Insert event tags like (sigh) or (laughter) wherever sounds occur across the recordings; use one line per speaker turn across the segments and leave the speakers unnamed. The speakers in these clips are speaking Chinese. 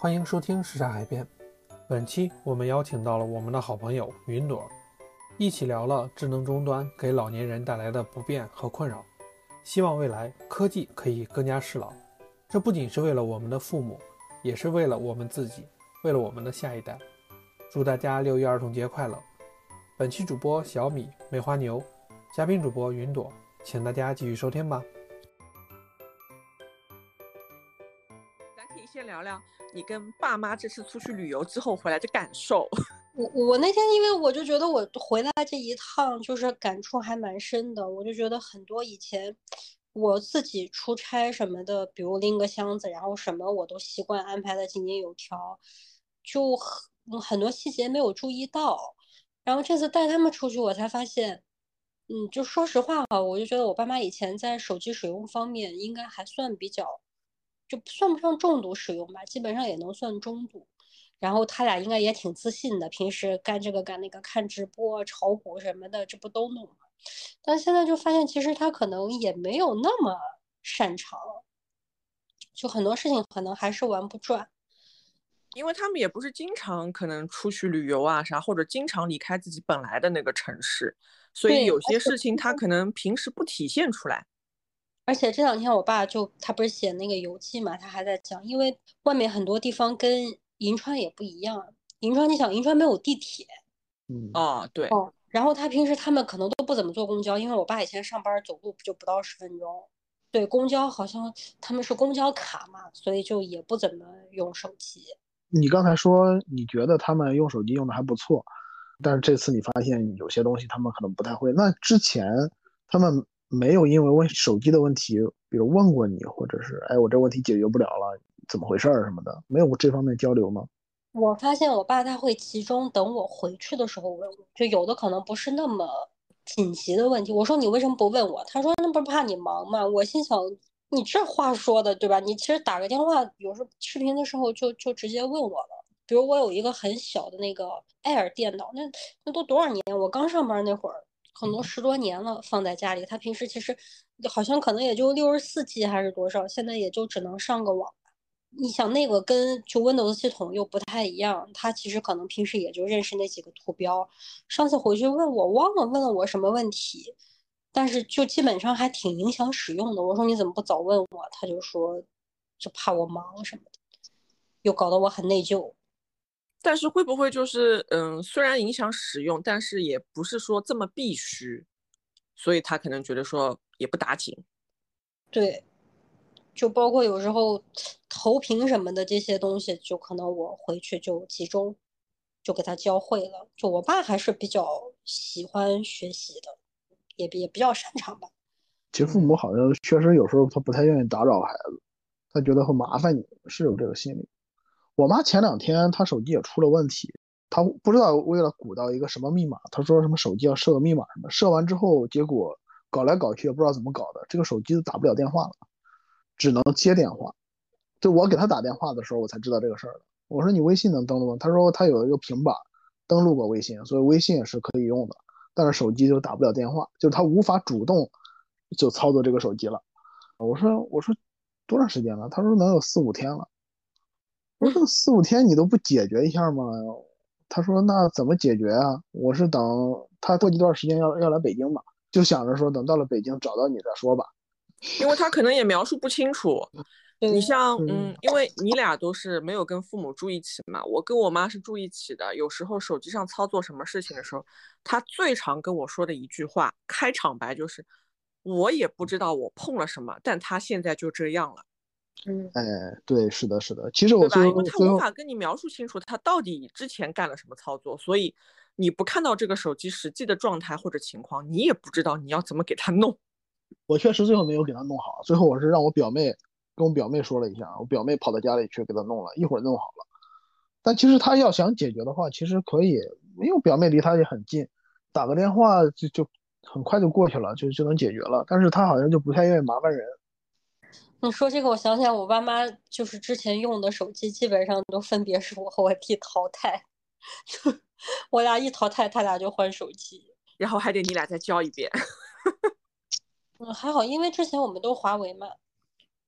欢迎收听时差海边。本期我们邀请到了我们的好朋友云朵，一起聊了智能终端给老年人带来的不便和困扰。希望未来科技可以更加适老，这不仅是为了我们的父母，也是为了我们自己，为了我们的下一代。祝大家六一儿童节快乐！本期主播小米、梅花牛，嘉宾主播云朵，请大家继续收听吧。
聊聊你跟爸妈这次出去旅游之后回来的感受。(laughs)
我我那天因为我就觉得我回来这一趟就是感触还蛮深的，我就觉得很多以前我自己出差什么的，比如拎个箱子，然后什么我都习惯安排的井井有条，就很很多细节没有注意到。然后这次带他们出去，我才发现，嗯，就说实话哈，我就觉得我爸妈以前在手机使用方面应该还算比较。就算不上重度使用吧，基本上也能算中度。然后他俩应该也挺自信的，平时干这个干那个，看直播、炒股什么的，这不都弄吗？但现在就发现，其实他可能也没有那么擅长，就很多事情可能还是玩不转。
因为他们也不是经常可能出去旅游啊啥，或者经常离开自己本来的那个城市，所以有些事情他可能平时不体现出来。
而且这两天我爸就他不是写那个游记嘛，他还在讲，因为外面很多地方跟银川也不一样。银川你想，银川没有地铁，
嗯啊对
哦。然后他平时他们可能都不怎么坐公交，因为我爸以前上班走路就不到十分钟。对，公交好像他们是公交卡嘛，所以就也不怎么用手机。
你刚才说你觉得他们用手机用的还不错，但是这次你发现有些东西他们可能不太会。那之前他们。没有因为问手机的问题，比如问过你，或者是哎，我这问题解决不了了，怎么回事儿什么的，没有这方面交流吗？
我发现我爸他会集中等我回去的时候问我，就有的可能不是那么紧急的问题。我说你为什么不问我？他说那不是怕你忙吗？我心想你这话说的对吧？你其实打个电话，有时候视频的时候就就直接问我了。比如我有一个很小的那个 Air 电脑，那那都多少年？我刚上班那会儿。可能十多年了，放在家里。他平时其实好像可能也就六十四 G 还是多少，现在也就只能上个网。你想那个跟就 Windows 系统又不太一样，他其实可能平时也就认识那几个图标。上次回去问我忘了问了我什么问题，但是就基本上还挺影响使用的。我说你怎么不早问我？他就说就怕我忙什么的，又搞得我很内疚。
但是会不会就是，嗯，虽然影响使用，但是也不是说这么必须，所以他可能觉得说也不打紧。
对，就包括有时候投屏什么的这些东西，就可能我回去就集中就给他教会了。就我爸还是比较喜欢学习的，也也比较擅长吧。
其实父母好像确实有时候他不太愿意打扰孩子，他觉得会麻烦你，是有这个心理。我妈前两天她手机也出了问题，她不知道为了鼓捣一个什么密码，她说什么手机要设个密码什么，设完之后结果搞来搞去也不知道怎么搞的，这个手机都打不了电话了，只能接电话。就我给她打电话的时候，我才知道这个事儿的。我说你微信能登录吗？她说她有一个平板登录过微信，所以微信也是可以用的，但是手机就打不了电话，就是她无法主动就操作这个手机了。我说我说多长时间了？她说能有四五天了。我说四五天你都不解决一下吗？他说那怎么解决啊？我是等他过一段时间要要来北京嘛，就想着说等到了北京找到你再说吧。
因为他可能也描述不清楚。你像嗯，因为你俩都是没有跟父母住一起嘛，我跟我妈是住一起的。有时候手机上操作什么事情的时候，他最常跟我说的一句话开场白就是：我也不知道我碰了什么，但他现在就这样了。
嗯，
哎，对，是的，是的。其实我
因为他无法跟你描述清楚他到底之前干了什么操作，所以你不看到这个手机实际的状态或者情况，你也不知道你要怎么给他弄。(laughs)
我确实最后没有给他弄好，最后我是让我表妹跟我表妹说了一下，我表妹跑到家里去给他弄了一会儿弄好了。但其实他要想解决的话，其实可以，因为表妹离他也很近，打个电话就就很快就过去了，就就能解决了。但是他好像就不太愿意麻烦人。
你说这个，我想起来，我爸妈就是之前用的手机，基本上都分别是我和我弟淘汰，(laughs) 我俩一淘汰，他俩就换手机，
然后还得你俩再教一遍。(laughs)
嗯，还好，因为之前我们都华为嘛。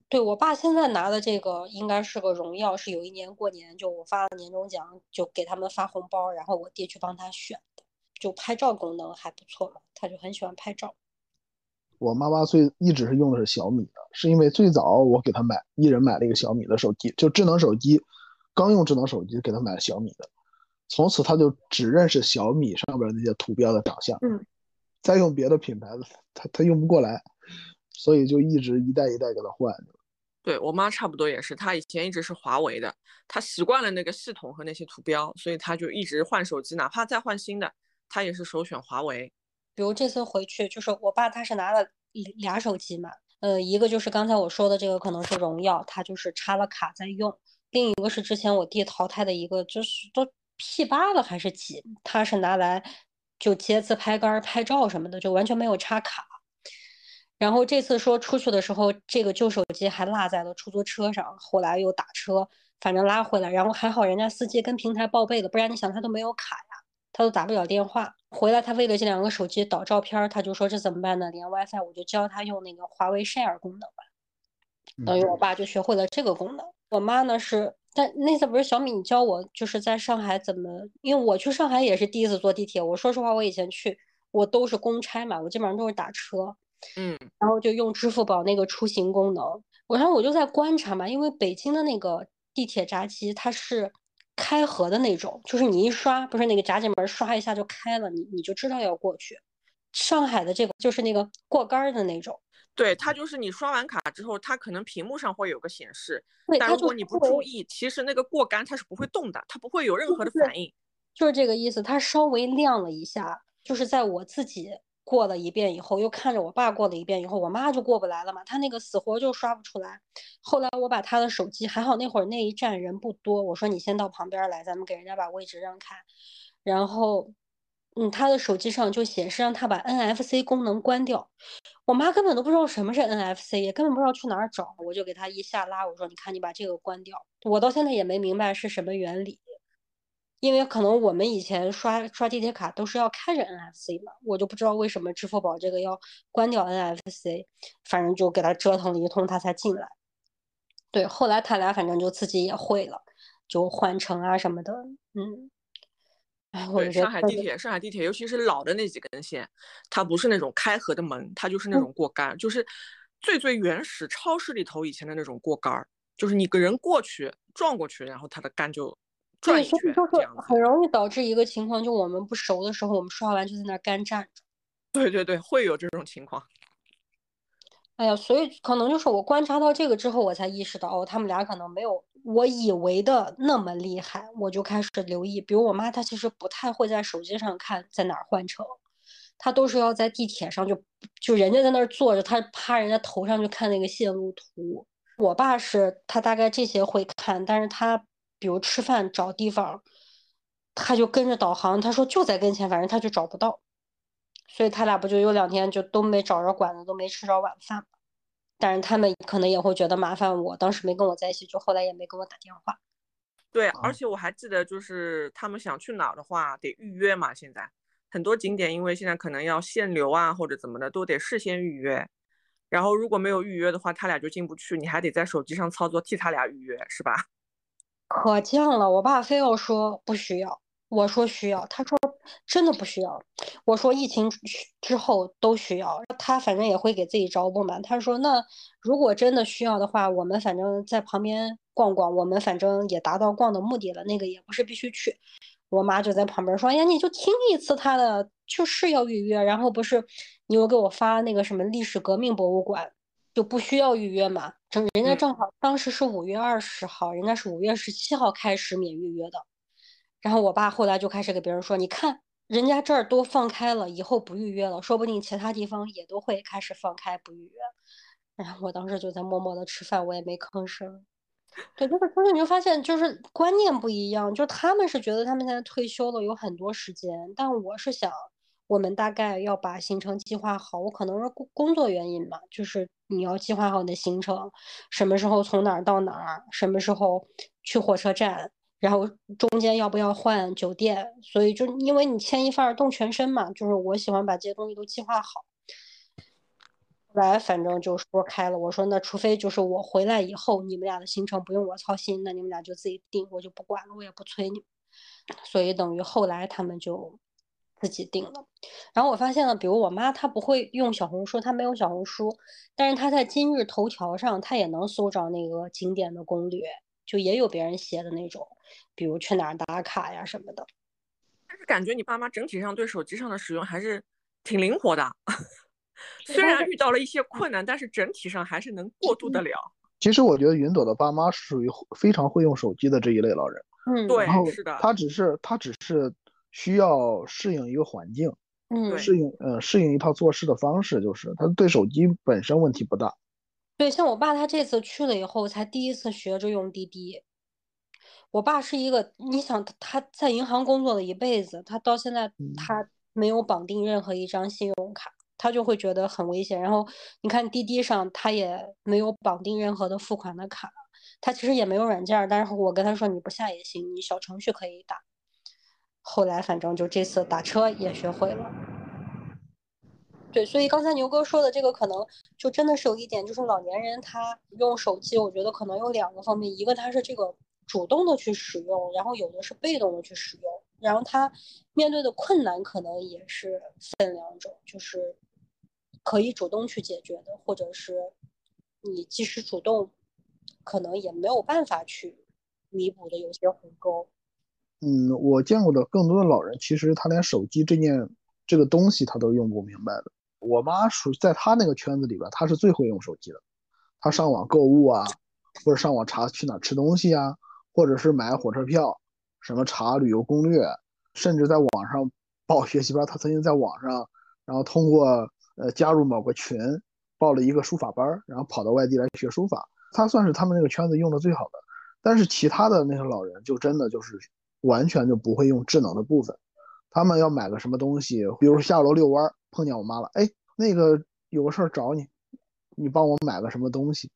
对我爸现在拿的这个应该是个荣耀，是有一年过年就我发了年终奖，就给他们发红包，然后我弟去帮他选的，就拍照功能还不错嘛，他就很喜欢拍照。
我妈妈最一直是用的是小米的，是因为最早我给她买，一人买了一个小米的手机，就智能手机，刚用智能手机给她买了小米的，从此她就只认识小米上边那些图标的长相，
嗯，
再用别的品牌的，她她用不过来，所以就一直一代一代给她换。
对我妈差不多也是，她以前一直是华为的，她习惯了那个系统和那些图标，所以她就一直换手机，哪怕再换新的，她也是首选华为。
比如这次回去，就是我爸他是拿了俩手机嘛，呃，一个就是刚才我说的这个可能是荣耀，他就是插了卡在用；另一个是之前我弟淘汰的一个，就是都 P 八了还是几，他是拿来就接自拍杆、拍照什么的，就完全没有插卡。然后这次说出去的时候，这个旧手机还落在了出租车上，后来又打车，反正拉回来，然后还好人家司机跟平台报备了，不然你想他都没有卡，他都打不了电话。回来他为了这两个手机导照片，他就说这怎么办呢？连 WiFi，我就教他用那个华为 Share 功能吧。等于我爸就学会了这个功能。我妈呢是，但那次不是小米你教我就是在上海怎么，因为我去上海也是第一次坐地铁。我说实话，我以前去我都是公差嘛，我基本上都是打车。
嗯，
然后就用支付宝那个出行功能，我然后我就在观察嘛，因为北京的那个地铁闸机它是开合的那种，就是你一刷，不是那个闸机门刷一下就开了，你你就知道要过去。上海的这个就是那个过杆的那种，
对，它就是你刷完卡之后，它可能屏幕上会有个显示，
对，
但如果你不注意，其实那个过杆它是不会动的，它不会有任何的反应，
就是这个意思，它稍微亮了一下，就是在我自己。过了一遍以后，又看着我爸过了一遍以后，我妈就过不来了嘛。她那个死活就刷不出来。后来我把她的手机，还好那会儿那一站人不多，我说你先到旁边来，咱们给人家把位置让开。然后，嗯，她的手机上就显示让她把 NFC 功能关掉。我妈根本都不知道什么是 NFC，也根本不知道去哪儿找。我就给她一下拉，我说你看你把这个关掉。我到现在也没明白是什么原理。因为可能我们以前刷刷地铁卡都是要开着 NFC 嘛，我就不知道为什么支付宝这个要关掉 NFC，反正就给他折腾了一通，他才进来。对，后来他俩反正就自己也会了，就换乘啊什么的，嗯。哎，我
上海地铁，上海地铁，尤其是老的那几根线，它不是那种开合的门，它就是那种过杆，就是最最原始超市里头以前的那种过杆儿，就是你个人过去撞过去，然后它的杆就。
对，所以就是很容易导致一个情况，就我们不熟的时候，我们刷完就在那干站着。
对对对，会有这种情况。
哎呀，所以可能就是我观察到这个之后，我才意识到哦，他们俩可能没有我以为的那么厉害。我就开始留意，比如我妈，她其实不太会在手机上看在哪儿换乘，她都是要在地铁上就就人家在那儿坐着，她趴人家头上去看那个线路图。我爸是他大概这些会看，但是他。比如吃饭找地方，他就跟着导航，他说就在跟前，反正他就找不到，所以他俩不就有两天就都没找着馆子，都没吃着晚饭但是他们可能也会觉得麻烦，我当时没跟我在一起，就后来也没给我打电话。
对，而且我还记得，就是他们想去哪儿的话得预约嘛。现在很多景点因为现在可能要限流啊或者怎么的，都得事先预约。然后如果没有预约的话，他俩就进不去，你还得在手机上操作替他俩预约，是吧？
可犟了，我爸非要说不需要，我说需要，他说真的不需要，我说疫情之后都需要，他反正也会给自己找不满。他说那如果真的需要的话，我们反正在旁边逛逛，我们反正也达到逛的目的了，那个也不是必须去。我妈就在旁边说，哎呀，你就听一次他的，就是要预约，然后不是你又给我发那个什么历史革命博物馆。就不需要预约嘛，正人家正好当时是五月二十号，人家是五月十七号开始免预约的。然后我爸后来就开始给别人说，你看人家这儿都放开了，以后不预约了，说不定其他地方也都会开始放开不预约。然后我当时就在默默的吃饭，我也没吭声。对，就是，就是你就发现就是观念不一样，就他们是觉得他们现在退休了有很多时间，但我是想。我们大概要把行程计划好，我可能是工工作原因嘛，就是你要计划好你的行程，什么时候从哪儿到哪儿，什么时候去火车站，然后中间要不要换酒店，所以就因为你牵一发而动全身嘛，就是我喜欢把这些东西都计划好。后来反正就说开了，我说那除非就是我回来以后，你们俩的行程不用我操心，那你们俩就自己定，我就不管了，我也不催你们。所以等于后来他们就自己定的。然后我发现了，比如我妈她不会用小红书，她没有小红书，但是她在今日头条上，她也能搜着那个景点的攻略，就也有别人写的那种，比如去哪儿打卡呀什么的。
但是感觉你爸妈整体上对手机上的使用还是挺灵活的。虽然遇到了一些困难，但是整体上还是能过渡得了。
其实我觉得云朵的爸妈是属于非常会用手机的这一类老人。
嗯，
对，
是
的。
他只是他只是需要适应一个环境，
嗯，
适应呃适应一套做事的方式，就是他对手机本身问题不大。
对，像我爸他这次去了以后，才第一次学着用滴滴。我爸是一个，你想他在银行工作了一辈子，他到现在他没有绑定任何一张信用卡。他就会觉得很危险，然后你看滴滴上他也没有绑定任何的付款的卡，他其实也没有软件，但是我跟他说你不下也行，你小程序可以打。后来反正就这次打车也学会了。对，所以刚才牛哥说的这个可能就真的是有一点，就是老年人他用手机，我觉得可能有两个方面，一个他是这个主动的去使用，然后有的是被动的去使用，然后他面对的困难可能也是分两种，就是。可以主动去解决的，或者是你即使主动，可能也没有办法去弥补的有些鸿沟。
嗯，我见过的更多的老人，其实他连手机这件这个东西他都用不明白的。我妈属在他那个圈子里边，他是最会用手机的。他上网购物啊，或者上网查去哪吃东西啊，或者是买火车票，什么查旅游攻略，甚至在网上报学习班。他曾经在网上，然后通过。呃，加入某个群，报了一个书法班，然后跑到外地来学书法。他算是他们那个圈子用的最好的，但是其他的那些老人就真的就是完全就不会用智能的部分。他们要买个什么东西，比如下楼遛弯碰见我妈了，哎，那个有个事儿找你，你帮我买个什么东西。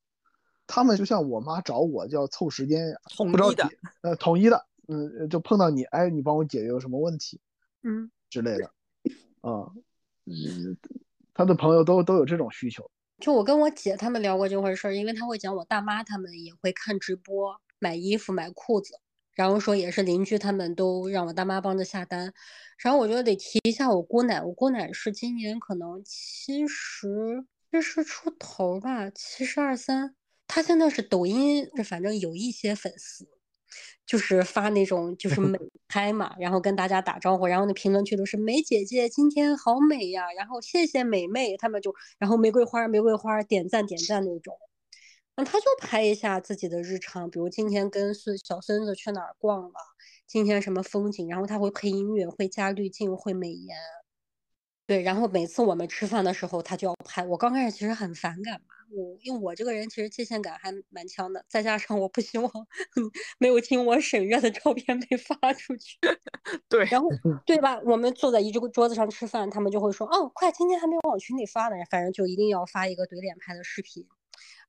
他们就像我妈找我，叫凑时间呀，
统一的，
呃，统一的，嗯，就碰到你，哎，你帮我解决个什么问题，
嗯
之类的，啊，嗯。他的朋友都都有这种需求，
就我跟我姐他们聊过这回事儿，因为他会讲我大妈他们也会看直播买衣服买裤子，然后说也是邻居他们都让我大妈帮着下单，然后我觉得得提一下我姑奶，我姑奶是今年可能七十七十出头吧，七十二三，她现在是抖音，反正有一些粉丝。就是发那种就是美 (laughs) 拍嘛，然后跟大家打招呼，然后那评论区都是美姐姐今天好美呀，然后谢谢美妹，他们就然后玫瑰花玫瑰花点赞点赞那种，那他就拍一下自己的日常，比如今天跟孙小孙子去哪儿逛了，今天什么风景，然后他会配音乐，会加滤镜，会美颜。对，然后每次我们吃饭的时候，他就要拍。我刚开始其实很反感嘛，我因为我这个人其实界限感还蛮强的，再加上我不希望 (laughs) 没有经我审阅的照片被发出去。(laughs)
对，
然后 (laughs) 对吧？我们坐在一个桌子上吃饭，他们就会说：“哦，快，今天还没有往群里发呢。”反正就一定要发一个怼脸拍的视频。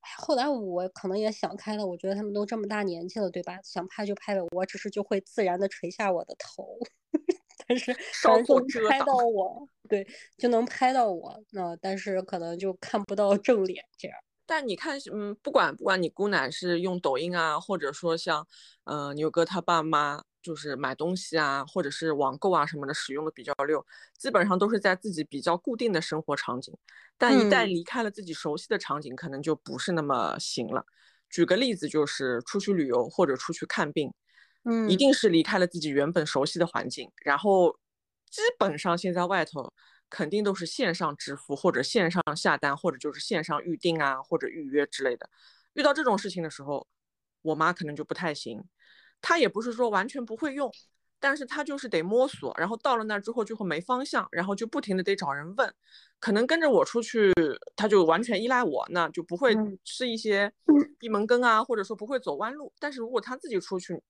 哎，后来我可能也想开了，我觉得他们都这么大年纪了，对吧？想拍就拍呗，我只是就会自然的垂下我的头。(laughs) 但是 (laughs)
稍
作拍到我，对，就能拍到我。那但是可能就看不到正脸这样。
但你看，嗯，不管不管你姑奶是用抖音啊，或者说像，呃，牛哥他爸妈就是买东西啊，或者是网购啊什么的，使用的比较溜，基本上都是在自己比较固定的生活场景。但一旦离开了自己熟悉的场景，可能就不是那么行了。举个例子，就是出去旅游或者出去看病。
嗯，
一定是离开了自己原本熟悉的环境，然后基本上现在外头肯定都是线上支付或者线上下单，或者就是线上预定啊或者预约之类的。遇到这种事情的时候，我妈可能就不太行。她也不是说完全不会用，但是他就是得摸索，然后到了那之后就会没方向，然后就不停的得找人问。可能跟着我出去，他就完全依赖我，那就不会吃一些闭门羹啊，或者说不会走弯路。但是如果他自己出去，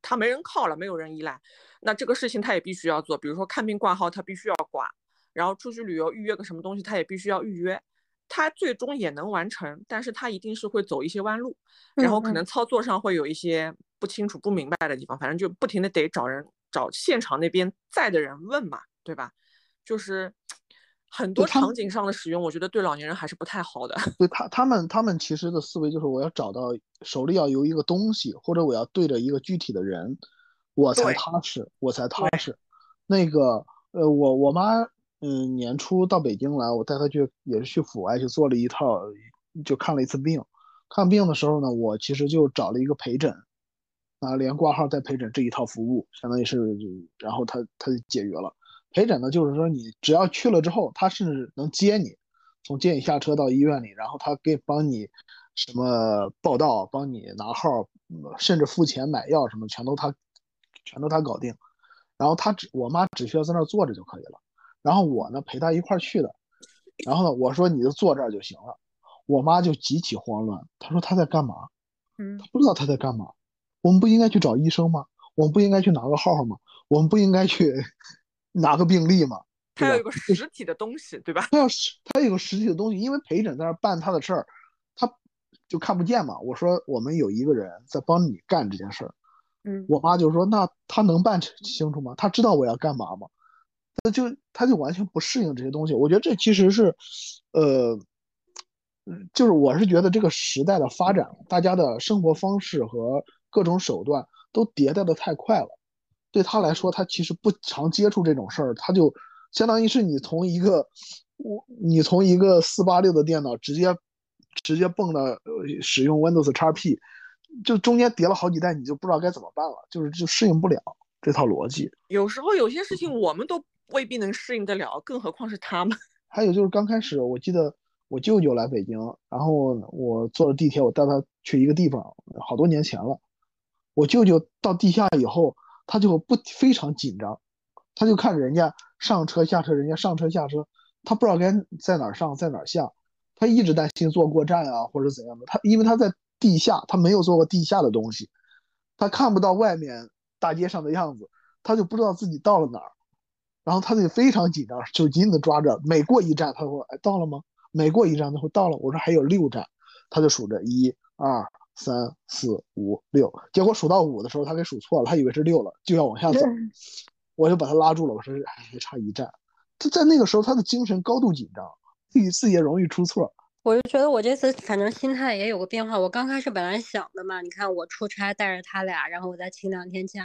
他没人靠了，没有人依赖，那这个事情他也必须要做。比如说看病挂号，他必须要挂；然后出去旅游预约个什么东西，他也必须要预约。他最终也能完成，但是他一定是会走一些弯路，然后可能操作上会有一些不清楚、不明白的地方。反正就不停的得找人找现场那边在的人问嘛，对吧？就是很多场景上的使用，我觉得对老年人还是不太好的。
对他他们他们其实的思维就是我要找到手里要有一个东西，或者我要对着一个具体的人，我才踏实，我才踏实。那个呃，我我妈嗯年初到北京来，我带她去也是去阜外去做了一套，就看了一次病。看病的时候呢，我其实就找了一个陪诊，啊，连挂号带陪诊这一套服务，相当于是，然后他他就解约了。陪诊呢，就是说你只要去了之后，他甚至能接你，从接你下车到医院里，然后他给帮你什么报到，帮你拿号，甚至付钱买药什么，全都他，全都他搞定。然后他只我妈只需要在那儿坐着就可以了。然后我呢陪他一块儿去的。然后呢，我说你就坐这儿就行了。我妈就极其慌乱，她说她在干嘛？
嗯，
她不知道她在干嘛。我们不应该去找医生吗？我们不应该去拿个号吗？我们不应该去？(laughs) 拿个病历吗，
他要有个 (laughs) 实体的东西，对吧？
他要实，他有个实体的东西，因为陪诊在那办他的事儿，他就看不见嘛。我说我们有一个人在帮你干这件事儿，
嗯，
我妈就说那他能办清楚吗？他知道我要干嘛吗？他就他就完全不适应这些东西。我觉得这其实是，呃，就是我是觉得这个时代的发展，大家的生活方式和各种手段都迭代的太快了。对他来说，他其实不常接触这种事儿，他就相当于是你从一个我你从一个四八六的电脑直接直接蹦到呃使用 Windows XP，就中间叠了好几代，你就不知道该怎么办了，就是就适应不了这套逻辑。
有时候有些事情我们都未必能适应得了，更何况是他们。(laughs)
还有就是刚开始，我记得我舅舅来北京，然后我坐着地铁，我带他去一个地方，好多年前了。我舅舅到地下以后。他就不非常紧张，他就看人家上车下车，人家上车下车，他不知道该在哪儿上在哪儿下，他一直担心坐过站啊或者怎样的。他因为他在地下，他没有坐过地下的东西，他看不到外面大街上的样子，他就不知道自己到了哪儿，然后他就非常紧张，就紧紧的抓着，每过一站他说哎到了吗？每过一站他说到了，我说还有六站，他就数着一二。三四五六，结果数到五的时候，他给数错了，他以为是六了，就要往下走，我就把他拉住了。我说还差一站。他在那个时候，他的精神高度紧张，屡次也容易出错。
我就觉得我这次反正心态也有个变化。我刚开始本来想的嘛，你看我出差带着他俩，然后我再请两天假，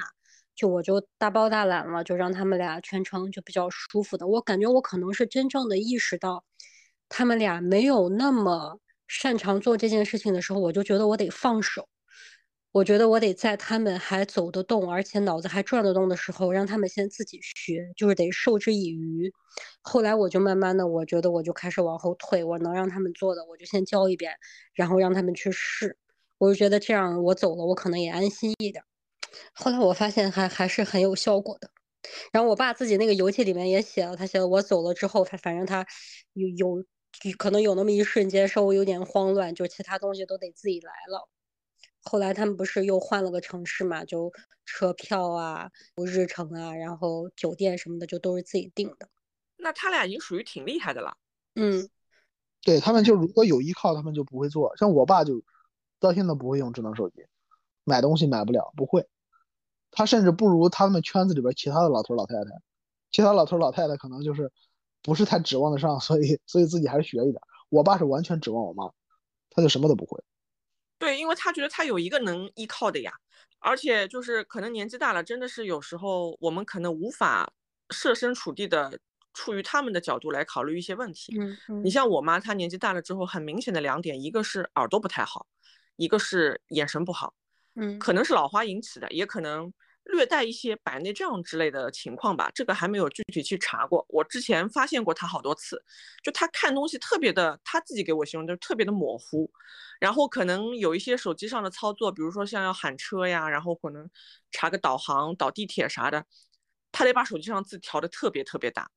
就我就大包大揽了，就让他们俩全程就比较舒服的。我感觉我可能是真正的意识到，他们俩没有那么。擅长做这件事情的时候，我就觉得我得放手，我觉得我得在他们还走得动，而且脑子还转得动的时候，让他们先自己学，就是得授之以渔。后来我就慢慢的，我觉得我就开始往后退，我能让他们做的，我就先教一遍，然后让他们去试。我就觉得这样我走了，我可能也安心一点。后来我发现还还是很有效果的。然后我爸自己那个游记里面也写了，他写了我走了之后，他反正他有有。可能有那么一瞬间稍微有点慌乱，就其他东西都得自己来了。后来他们不是又换了个城市嘛，就车票啊、日程啊，然后酒店什么的就都是自己订的。
那他俩已经属于挺厉害的了。
嗯，
对他们就如果有依靠，他们就不会做。像我爸就到现在不会用智能手机，买东西买不了，不会。他甚至不如他们圈子里边其他的老头老太太，其他老头老太太可能就是。不是太指望得上，所以所以自己还是学一点。我爸是完全指望我妈，他就什么都不会。
对，因为他觉得他有一个能依靠的呀，而且就是可能年纪大了，真的是有时候我们可能无法设身处地的处于他们的角度来考虑一些问题。
嗯，
你像我妈，她年纪大了之后，很明显的两点，一个是耳朵不太好，一个是眼神不好。
嗯，
可能是老花引起的，也可能。略带一些白内障之类的情况吧，这个还没有具体去查过。我之前发现过他好多次，就他看东西特别的，他自己给我形容就是特别的模糊。然后可能有一些手机上的操作，比如说像要喊车呀，然后可能查个导航、导地铁啥的，他得把手机上字调的特别特别大。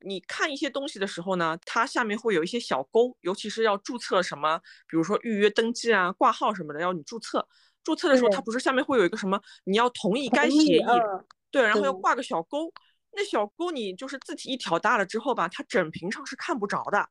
你看一些东西的时候呢，它下面会有一些小勾，尤其是要注册什么，比如说预约登记啊、挂号什么的，要你注册。注册的时候，它不是下面会有一个什么？你要同意该协议，对，然后要挂个小勾。那小勾你就是字体一调大了之后吧，它整屏上是看不着的，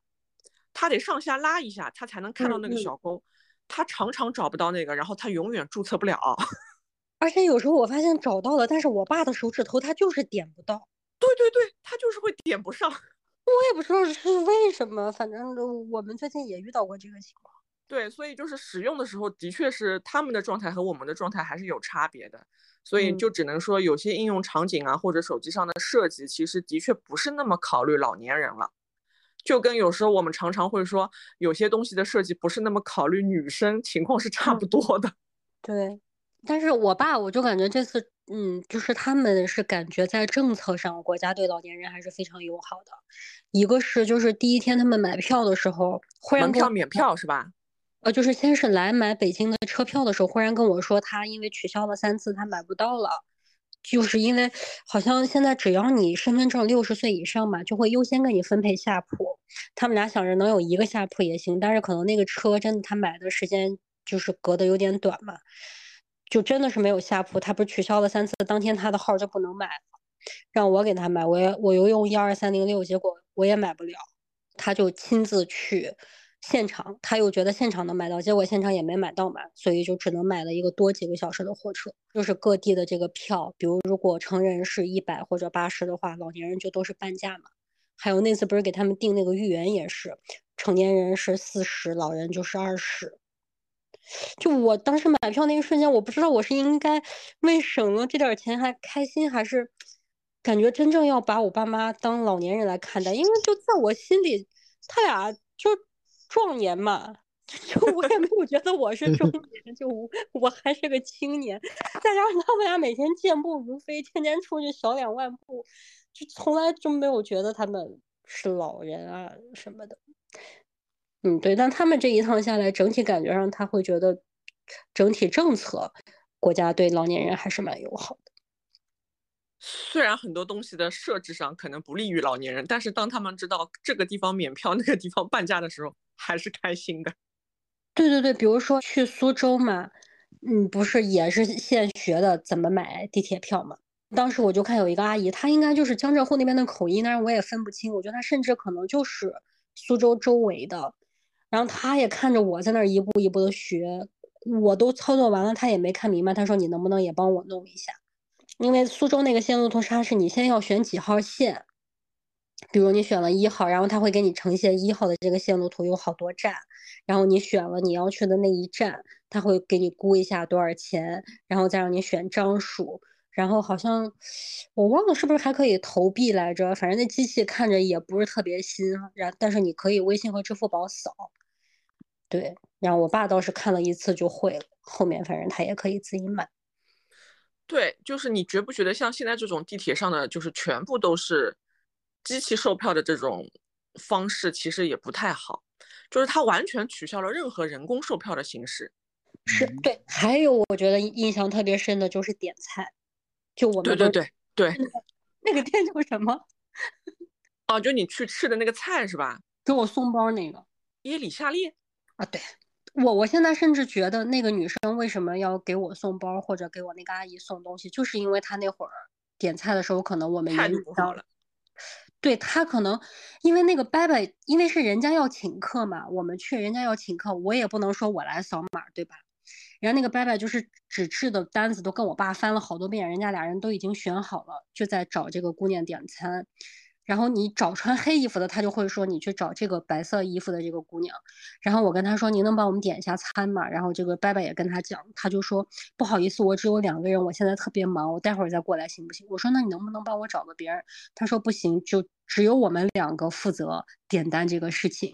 它得上下拉一下，它才能看到那个小勾。它常常找不到那个，然后它永远注册不了。(laughs)
而且有时候我发现找到了，但是我爸的手指头他就是点不到。
对对对，他就是会点不上。
我也不知道是为什么，反正我们最近也遇到过这个情况。
对，所以就是使用的时候，的确是他们的状态和我们的状态还是有差别的，所以就只能说有些应用场景啊，或者手机上的设计，其实的确不是那么考虑老年人了。就跟有时候我们常常会说，有些东西的设计不是那么考虑女生，情况是差不多的。
对，但是我爸我就感觉这次，嗯，就是他们是感觉在政策上，国家对老年人还是非常友好的。一个是就是第一天他们买票的时候，忽然
门票免票是吧？
呃，就是先是来买北京的车票的时候，忽然跟我说他因为取消了三次，他买不到了。就是因为好像现在只要你身份证六十岁以上吧，就会优先给你分配下铺。他们俩想着能有一个下铺也行，但是可能那个车真的他买的时间就是隔得有点短嘛，就真的是没有下铺。他不是取消了三次，当天他的号就不能买了，让我给他买，我也我又用一二三零六，结果我也买不了，他就亲自去。现场他又觉得现场能买到，结果现场也没买到嘛，所以就只能买了一个多几个小时的火车。就是各地的这个票，比如如果成人是一百或者八十的话，老年人就都是半价嘛。还有那次不是给他们订那个豫园也是，成年人是四十，老人就是二十。就我当时买票那一瞬间，我不知道我是应该为省了这点钱还开心，还是感觉真正要把我爸妈当老年人来看待，因为就在我心里，他俩就。壮年嘛，(laughs) 就 (laughs) 我也没有觉得我是中年，就我还是个青年，再加上他们俩每天健步如飞，天天出去小两万步，就从来就没有觉得他们是老人啊什么的。嗯，对，但他们这一趟下来，整体感觉上他会觉得，整体政策国家对老年人还是蛮友好的。
虽然很多东西的设置上可能不利于老年人，但是当他们知道这个地方免票，那个地方半价的时候。还是开心的，
对对对，比如说去苏州嘛，嗯，不是也是现学的怎么买地铁票嘛？当时我就看有一个阿姨，她应该就是江浙沪那边的口音，但是我也分不清，我觉得她甚至可能就是苏州周围的。然后她也看着我在那儿一步一步的学，我都操作完了，她也没看明白。她说你能不能也帮我弄一下？因为苏州那个线路图它是你先要选几号线。比如你选了一号，然后他会给你呈现一号的这个线路图有好多站，然后你选了你要去的那一站，他会给你估一下多少钱，然后再让你选张数，然后好像我忘了是不是还可以投币来着，反正那机器看着也不是特别新，然但是你可以微信和支付宝扫，对，然后我爸倒是看了一次就会了，后面反正他也可以自己买。
对，就是你觉不觉得像现在这种地铁上的，就是全部都是。机器售票的这种方式其实也不太好，就是它完全取消了任何人工售票的形式。
是对，还有我觉得印象特别深的就是点菜，就我们
对对对对，(laughs)
那个店叫什么？
哦，就你去吃的那个菜是吧？
给我送包那个
耶里夏利
啊，对我我现在甚至觉得那个女生为什么要给我送包或者给我那个阿姨送东西，就是因为她那会儿点菜的时候可能我们
态度不好了。
对他可能，因为那个伯伯，因为是人家要请客嘛，我们去人家要请客，我也不能说我来扫码，对吧？人家那个伯伯就是纸质的单子都跟我爸翻了好多遍，人家俩人都已经选好了，就在找这个姑娘点餐。然后你找穿黑衣服的，他就会说你去找这个白色衣服的这个姑娘。然后我跟他说，您能帮我们点一下餐吗？然后这个伯伯也跟他讲，他就说不好意思，我只有两个人，我现在特别忙，我待会儿再过来行不行？我说那你能不能帮我找个别人？他说不行，就只有我们两个负责点单这个事情。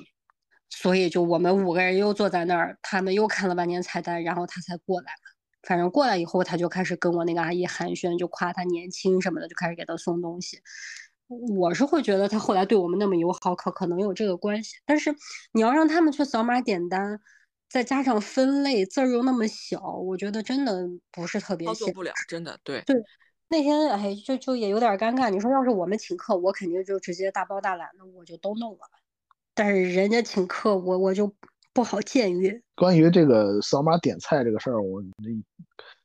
所以就我们五个人又坐在那儿，他们又看了半天菜单，然后他才过来。反正过来以后，他就开始跟我那个阿姨寒暄，就夸他年轻什么的，就开始给他送东西。我是会觉得他后来对我们那么友好，可可能有这个关系。但是你要让他们去扫码点单，再加上分类字儿又那么小，我觉得真的不是特别
操作不了，真的对
对。那天哎，就就也有点尴尬。你说要是我们请客，我肯定就直接大包大揽的，我就都弄了。但是人家请客，我我就不好僭越。
关于这个扫码点菜这个事儿，我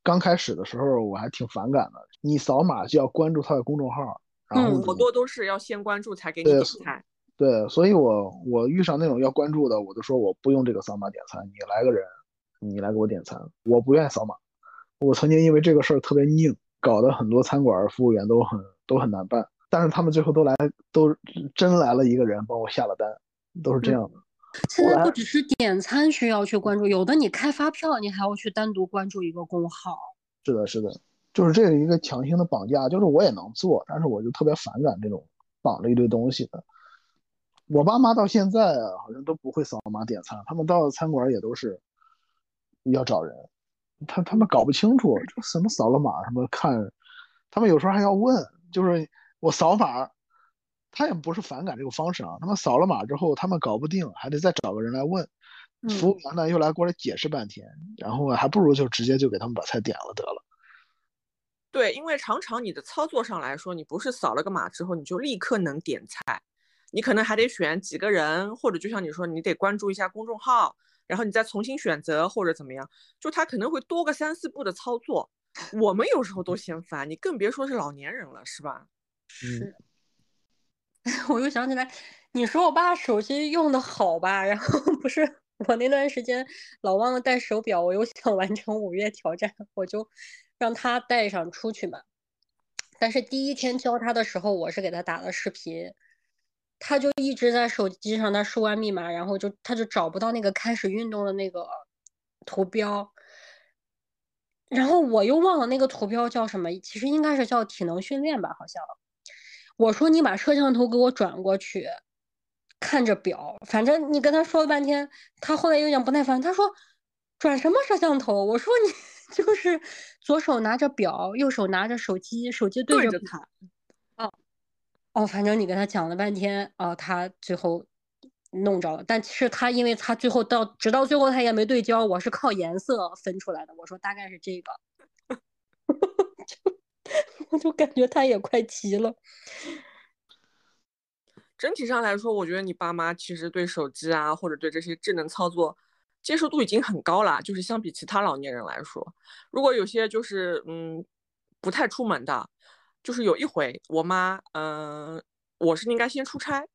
刚开始的时候我还挺反感的。你扫码就要关注他的公众号。
嗯，好多都是要先关注才给你点菜。
对，所以我我遇上那种要关注的，我就说我不用这个扫码点餐，你来个人，你来给我点餐，我不愿意扫码。我曾经因为这个事儿特别拧，搞得很多餐馆服务员都很都很难办。但是他们最后都来，都真来了一个人帮我下了单，都是这样的。
现在不只是点餐需要去关注，有的你开发票，你还要去单独关注一个工号。
是的，是的，就是这是一个强行的绑架，就是我也能做，但是我就特别反感这种绑了一堆东西的。我爸妈到现在啊，好像都不会扫码点餐，他们到餐馆也都是要找人，他他们搞不清楚这什么扫了码什么看，他们有时候还要问，就是我扫码。他也不是反感这个方式啊，他们扫了码之后，他们搞不定，还得再找个人来问，服务员呢又来过来解释半天，然后还不如就直接就给他们把菜点了得了。
对，因为常常你的操作上来说，你不是扫了个码之后你就立刻能点菜，你可能还得选几个人，或者就像你说，你得关注一下公众号，然后你再重新选择或者怎么样，就他可能会多个三四步的操作，我们有时候都嫌烦，你更别说是老年人了，是吧？
是。(laughs) 我又想起来，你说我爸手机用的好吧？然后 (laughs) 不是我那段时间老忘了带手表，我又想完成五月挑战，我就让他带上出去嘛。但是第一天教他的时候，我是给他打了视频，他就一直在手机上他输完密码，然后就他就找不到那个开始运动的那个图标，然后我又忘了那个图标叫什么，其实应该是叫体能训练吧，好像。我说你把摄像头给我转过去，看着表，反正你跟他说了半天，他后来有点不耐烦，他说转什么摄像头？我说你 (laughs) 就是左手拿着表，右手拿着手机，手机
对
着他。哦哦，反正你跟他讲了半天，哦，他最后弄着了，但其实他因为他最后到直到最后他也没对焦，我是靠颜色分出来的。我说大概是这个。就 (laughs) 我就感觉他也快急了。
整体上来说，我觉得你爸妈其实对手机啊，或者对这些智能操作接受度已经很高了。就是相比其他老年人来说，如果有些就是嗯不太出门的，就是有一回我妈嗯我是应该先出差，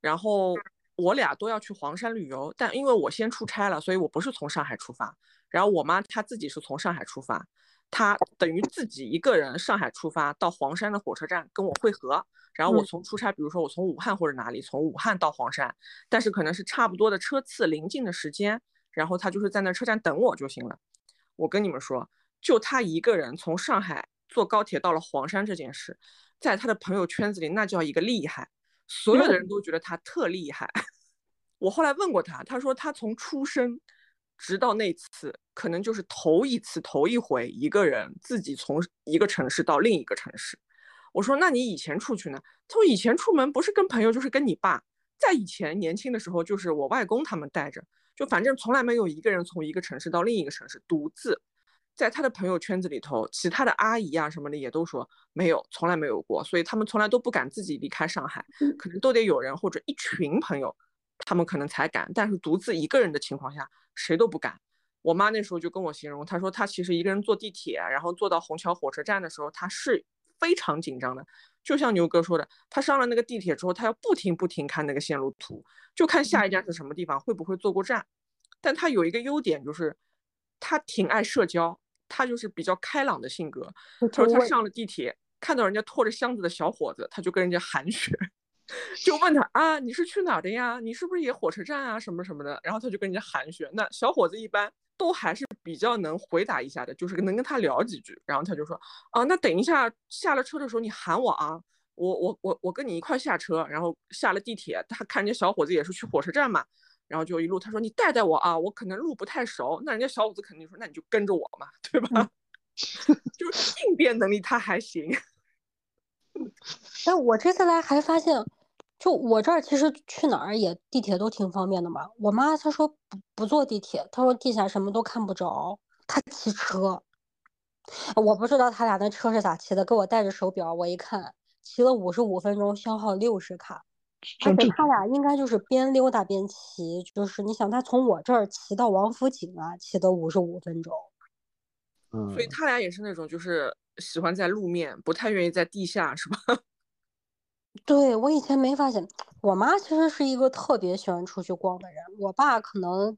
然后我俩都要去黄山旅游，但因为我先出差了，所以我不是从上海出发，然后我妈她自己是从上海出发。她等于自己一个人上海出发到黄山的火车站跟我会合，然后我从出差，比如说我从武汉或者哪里从武汉到黄山，但是可能是差不多的车次临近的时间，然后他就是在那车站等我就行了。我跟你们说，就他一个人从上海坐高铁到了黄山这件事，在他的朋友圈子里那叫一个厉害，所有的人都觉得他特厉害。(laughs) 我后来问过他，他说他从出生。直到那次，可能就是头一次、头一回，一个人自己从一个城市到另一个城市。我说：“那你以前出去呢？”他说：“以前出门不是跟朋友，就是跟你爸。在以前年轻的时候，就是我外公他们带着，就反正从来没有一个人从一个城市到另一个城市独自。在他的朋友圈子里头，其他的阿姨啊什么的也都说没有，从来没有过。所以他们从来都不敢自己离开上海，可能都得有人或者一群朋友，他们可能才敢。但是独自一个人的情况下。”谁都不敢。我妈那时候就跟我形容，她说她其实一个人坐地铁，然后坐到虹桥火车站的时候，她是非常紧张的。就像牛哥说的，他上了那个地铁之后，他要不停不停看那个线路图，就看下一站是什么地方，会不会坐过站。但他有一个优点，就是他挺爱社交，他就是比较开朗的性格。他说他上了地铁，看到人家拖着箱子的小伙子，他就跟人家寒暄。(laughs) 就问他啊，你是去哪儿的呀？你是不是也火车站啊？什么什么的？然后他就跟人家寒暄。那小伙子一般都还是比较能回答一下的，就是能跟他聊几句。然后他就说啊，那等一下下了车的时候你喊我啊，我我我我跟你一块下车。然后下了地铁，他看人家小伙子也是去火车站嘛，然后就一路他说你带带我啊，我可能路不太熟。那人家小伙子肯定说那你就跟着我嘛，对吧？(laughs) 就是应变能力他还行。
但我这次来还发现，就我这儿其实去哪儿也地铁都挺方便的嘛。我妈她说不不坐地铁，她说地下什么都看不着，她骑车。我不知道他俩那车是咋骑的，给我带着手表，我一看骑了五十五分钟，消耗六十卡。而且他俩应该就是边溜达边骑，就是你想他从我这儿骑到王府井啊，骑的五十五分钟。
嗯，
所以他俩也是那种就是。喜欢在路面，不太愿意在地下，是吧？
对我以前没发现，我妈其实是一个特别喜欢出去逛的人。我爸可能，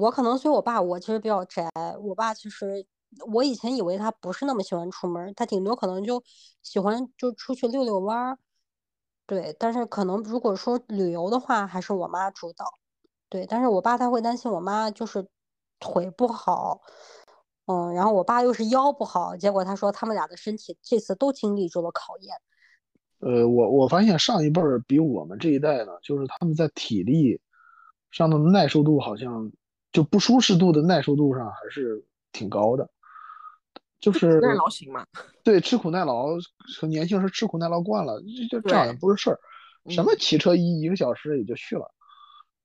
我可能随我爸，我其实比较宅。我爸其实，我以前以为他不是那么喜欢出门，他顶多可能就喜欢就出去遛遛弯儿。对，但是可能如果说旅游的话，还是我妈主导。对，但是我爸他会担心我妈就是腿不好，嗯，然后我爸又是腰不好，结果他说他们俩的身体这次都经历住了考验。
呃，我我发现上一辈儿比我们这一代呢，就是他们在体力上的耐受度好像就不舒适度的耐受度上还是挺高的，就是
耐劳型嘛。(laughs)
对，吃苦耐劳，从年轻时吃苦耐劳惯了，就这样不是事儿。什么骑车一一个小时也就去了。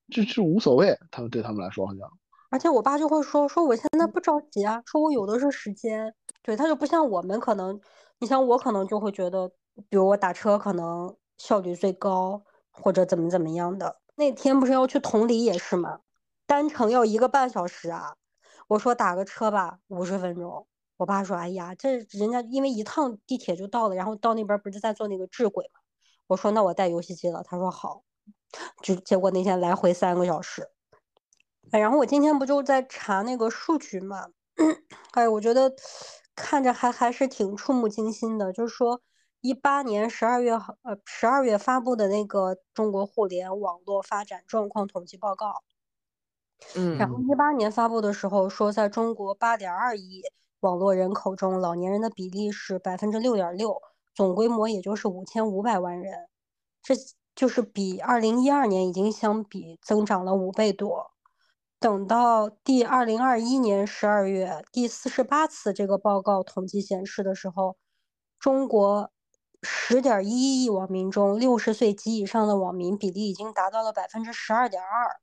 这是无所谓，他们对他们来说好像。
而且我爸就会说说我现在不着急啊，说我有的是时间。对他就不像我们可能，你像我可能就会觉得，比如我打车可能效率最高，或者怎么怎么样的。那天不是要去同里也是吗？单程要一个半小时啊。我说打个车吧，五十分钟。我爸说，哎呀，这人家因为一趟地铁就到了，然后到那边不是在坐那个智轨吗？我说那我带游戏机了。他说好。就结果那天来回三个小时，哎，然后我今天不就在查那个数据嘛，(coughs) 哎，我觉得看着还还是挺触目惊心的。就是说，一八年十二月呃十二月发布的那个中国互联网络发展状况统计报告，
嗯，
然后一八年发布的时候说，在中国八点二亿网络人口中，老年人的比例是百分之六点六，总规模也就是五千五百万人，这。就是比二零一二年已经相比增长了五倍多。等到第二零二一年十二月第四十八次这个报告统计显示的时候，中国十点一亿网民中，六十岁及以上的网民比例已经达到了百分之十二点二，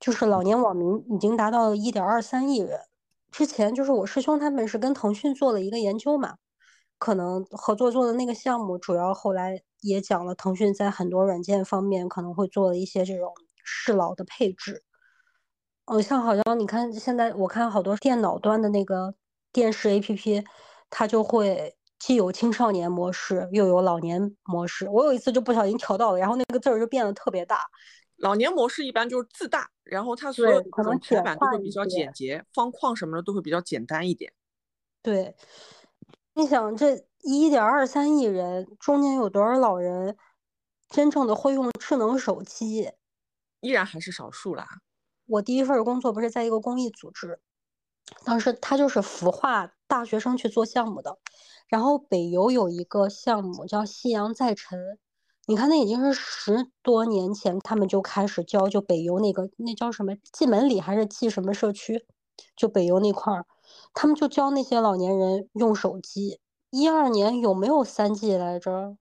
就是老年网民已经达到了一点二三亿人。之前就是我师兄他们是跟腾讯做了一个研究嘛，可能合作做的那个项目主要后来。也讲了，腾讯在很多软件方面可能会做一些这种适老的配置。嗯，像好像你看，现在我看好多电脑端的那个电视 APP，它就会既有青少年模式，又有老年模式。我有一次就不小心调到了，然后那个字儿就变得特别大。
老年模式一般就是字大，然后它所有可能排版都会比较简洁，方框什么的都会比较简单一点。
对，你想这。一点二三亿人中间有多少老人真正的会用智能手机？
依然还是少数啦。
我第一份工作不是在一个公益组织，当时他就是孵化大学生去做项目的。然后北邮有一个项目叫“夕阳在晨”，你看那已经是十多年前，他们就开始教，就北邮那个那叫什么进门里还是蓟什么社区，就北邮那块儿，他们就教那些老年人用手机。一二年有没有三 G 来着？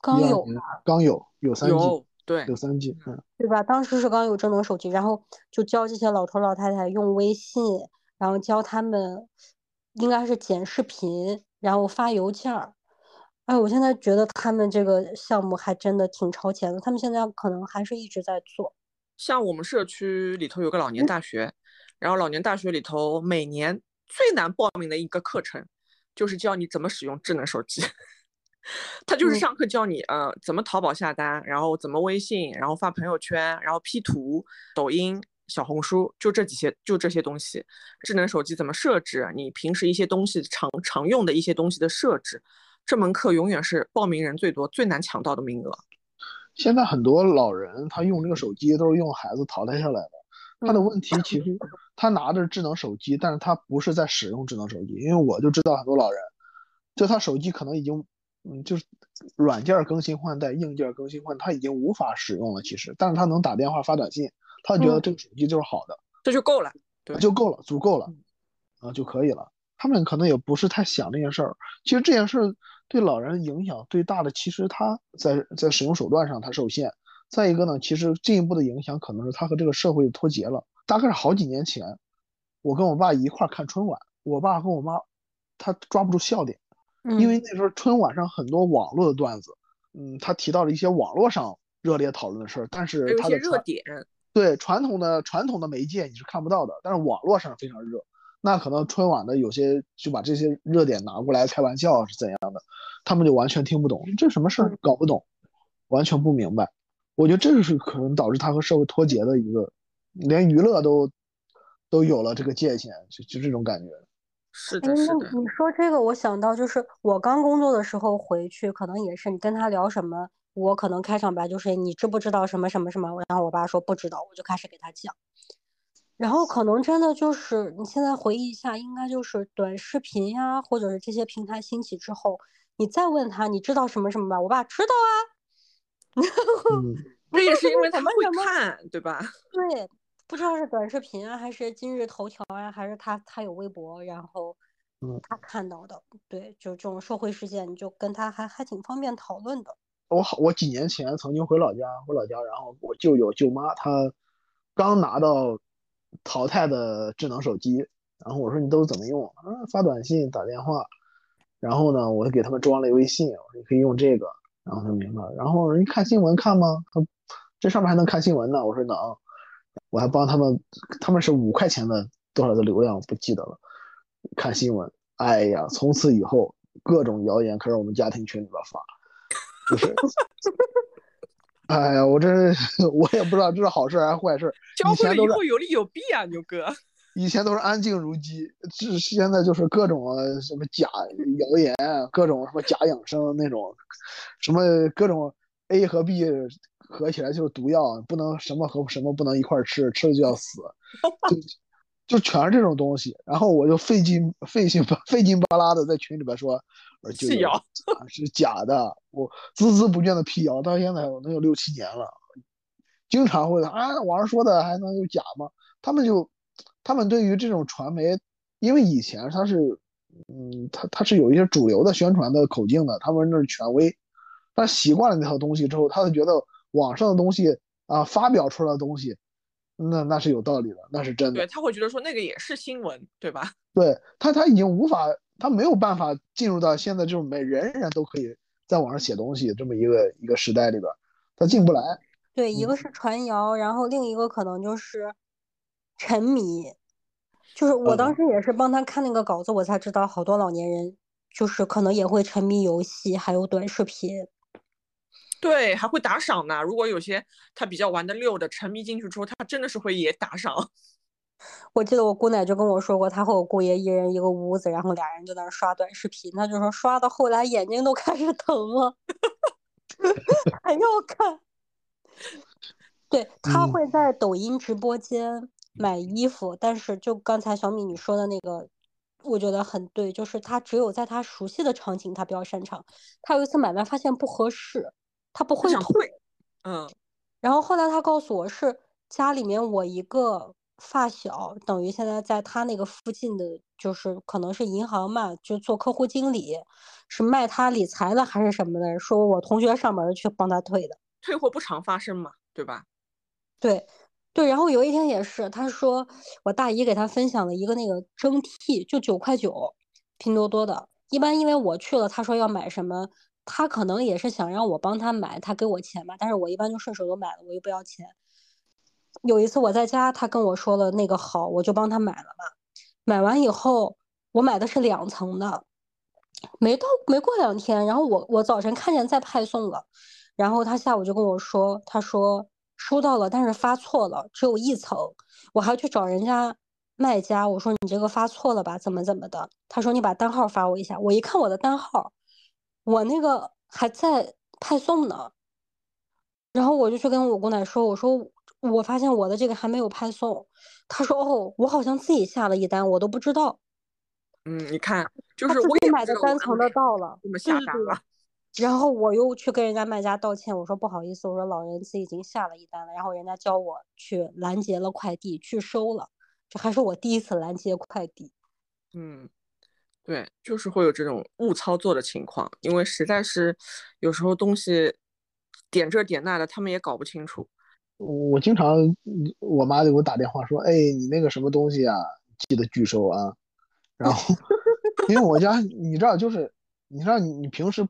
刚有，
刚有，有三 G，
对，
有三 G，嗯，
对吧？当时是刚有智能手机，然后就教这些老头老太太用微信，然后教他们应该是剪视频，然后发邮件儿。哎，我现在觉得他们这个项目还真的挺超前的，他们现在可能还是一直在做。
像我们社区里头有个老年大学，然后老年大学里头每年最难报名的一个课程。就是教你怎么使用智能手机，(laughs) 他就是上课教你，呃，怎么淘宝下单，然后怎么微信，然后发朋友圈，然后 P 图，抖音、小红书，就这几些，就这些东西。智能手机怎么设置？你平时一些东西常常用的一些东西的设置，这门课永远是报名人最多、最难抢到的名额。
现在很多老人他用这个手机都是用孩子淘汰下来的。他的问题其实，他拿着智能手机，但是他不是在使用智能手机。因为我就知道很多老人，就他手机可能已经，嗯，就是软件更新换代，硬件更新换，他已经无法使用了。其实，但是他能打电话发短信，他觉得这个手机就是好的，
这就够了，对，
就够了，足够了，啊，就可以了。他们可能也不是太想这件事儿。其实这件事儿对老人影响最大的，其实他在在使用手段上他受限。再一个呢，其实进一步的影响可能是他和这个社会脱节了。大概是好几年前，我跟我爸一块看春晚，我爸和我妈他抓不住笑点，因为那时候春晚上很多网络的段子，嗯，他提到了一些网络上热烈讨论的事儿，但是他的
热点，
对传统的传统的媒介你是看不到的，但是网络上非常热，那可能春晚的有些就把这些热点拿过来开玩笑是怎样的，他们就完全听不懂，这什么事儿搞不懂，完全不明白。我觉得这个是可能导致他和社会脱节的一个，连娱乐都都有了这个界限，就就这种感觉。
是的，是的。
你说这个，我想到就是我刚工作的时候回去，可能也是你跟他聊什么我可能开场白就是你知不知道什么什么什么，然后我爸说不知道，我就开始给他讲。然后可能真的就是你现在回忆一下，应该就是短视频呀，或者是这些平台兴起之后，你再问他你知道什么什么吧，我爸知道啊。(laughs)
那也是因为他们会看，对吧？(laughs)
对，不知道是短视频啊，还是今日头条啊，还是他他有微博，然后他看到的，对，就这种社会事件，你就跟他还还挺方便讨论的。
我好，我几年前曾经回老家，回老家，然后我舅舅舅妈他刚拿到淘汰的智能手机，然后我说你都怎么用啊？发短信、打电话，然后呢，我就给他们装了一微信，我说你可以用这个。然后他明白了，然后人看新闻看吗？他这上面还能看新闻呢。我说能，我还帮他们，他们是五块钱的多少的流量不记得了，看新闻。哎呀，从此以后各种谣言开始我们家庭群里边发，(laughs) 哎呀，我这 (laughs) 我也不知道这是好事还是坏事。
交会以后有利有弊啊，牛哥。(laughs)
以前都是安静如鸡，这现在就是各种什么假谣言，各种什么假养生那种，什么各种 A 和 B 合起来就是毒药，不能什么和什么不能一块吃，吃了就要死，就就全是这种东西。然后我就费劲费劲费劲巴拉的在群里边说，
辟谣
是假的，我孜孜不倦的辟谣，到现在能有六七年了，经常会啊网上说的还能有假吗？他们就。他们对于这种传媒，因为以前他是，嗯，他他是有一些主流的宣传的口径的，他们那是权威，他习惯了那套东西之后，他就觉得网上的东西啊，发表出来的东西，那那是有道理的，那是真的。
对他会觉得说那个也是新闻，对吧？(laughs)
对他他已经无法，他没有办法进入到现在这种每人人都可以在网上写东西这么一个一个时代里边，他进不来。
对，一个是传谣，然后另一个可能就是。沉迷，就是我当时也是帮他看那个稿子，我才知道好多老年人就是可能也会沉迷游戏，还有短视频。
对，还会打赏呢。如果有些他比较玩的溜的，沉迷进去之后，他真的是会也打赏。(laughs)
我记得我姑奶就跟我说过，她和我姑爷一人一个屋子，然后俩人就在那刷短视频。她就说刷到后来眼睛都开始疼了，(laughs) 还要看。对他会在抖音直播间。买衣服，但是就刚才小米你说的那个，我觉得很对，就是他只有在他熟悉的场景，他比较擅长。他有一次买完发现不合适，他不会退，
嗯。
然后后来他告诉我是家里面我一个发小，等于现在在他那个附近的，就是可能是银行嘛，就做客户经理，是卖他理财的还是什么的，说我同学上门去帮他退的。
退货不常发生嘛，对吧？
对。对，然后有一天也是，他说我大姨给他分享了一个那个蒸屉，就九块九，拼多多的。一般因为我去了，他说要买什么，他可能也是想让我帮他买，他给我钱嘛。但是我一般就顺手都买了，我又不要钱。有一次我在家，他跟我说了那个好，我就帮他买了嘛。买完以后，我买的是两层的，没到没过两天，然后我我早晨看见在派送了，然后他下午就跟我说，他说。收到了，但是发错了，只有一层。我还去找人家卖家，我说你这个发错了吧，怎么怎么的？他说你把单号发我一下。我一看我的单号，我那个还在派送呢。然后我就去跟我姑奶说，我说我发现我的这个还没有派送。她说哦，我好像自己下了一单，我都不知道。
嗯，你看，就是我也
买的单层的到了，
我们下单了。
然后我又去跟人家卖家道歉，我说不好意思，我说老人家已经下了一单了，然后人家教我去拦截了快递，去收了，这还是我第一次拦截快递。
嗯，对，就是会有这种误操作的情况，因为实在是有时候东西点这点那的，他们也搞不清楚。
我经常我妈就给我打电话说，哎，你那个什么东西啊，记得拒收啊。然后 (laughs) 因为我家你知道，就是你知道你你平时。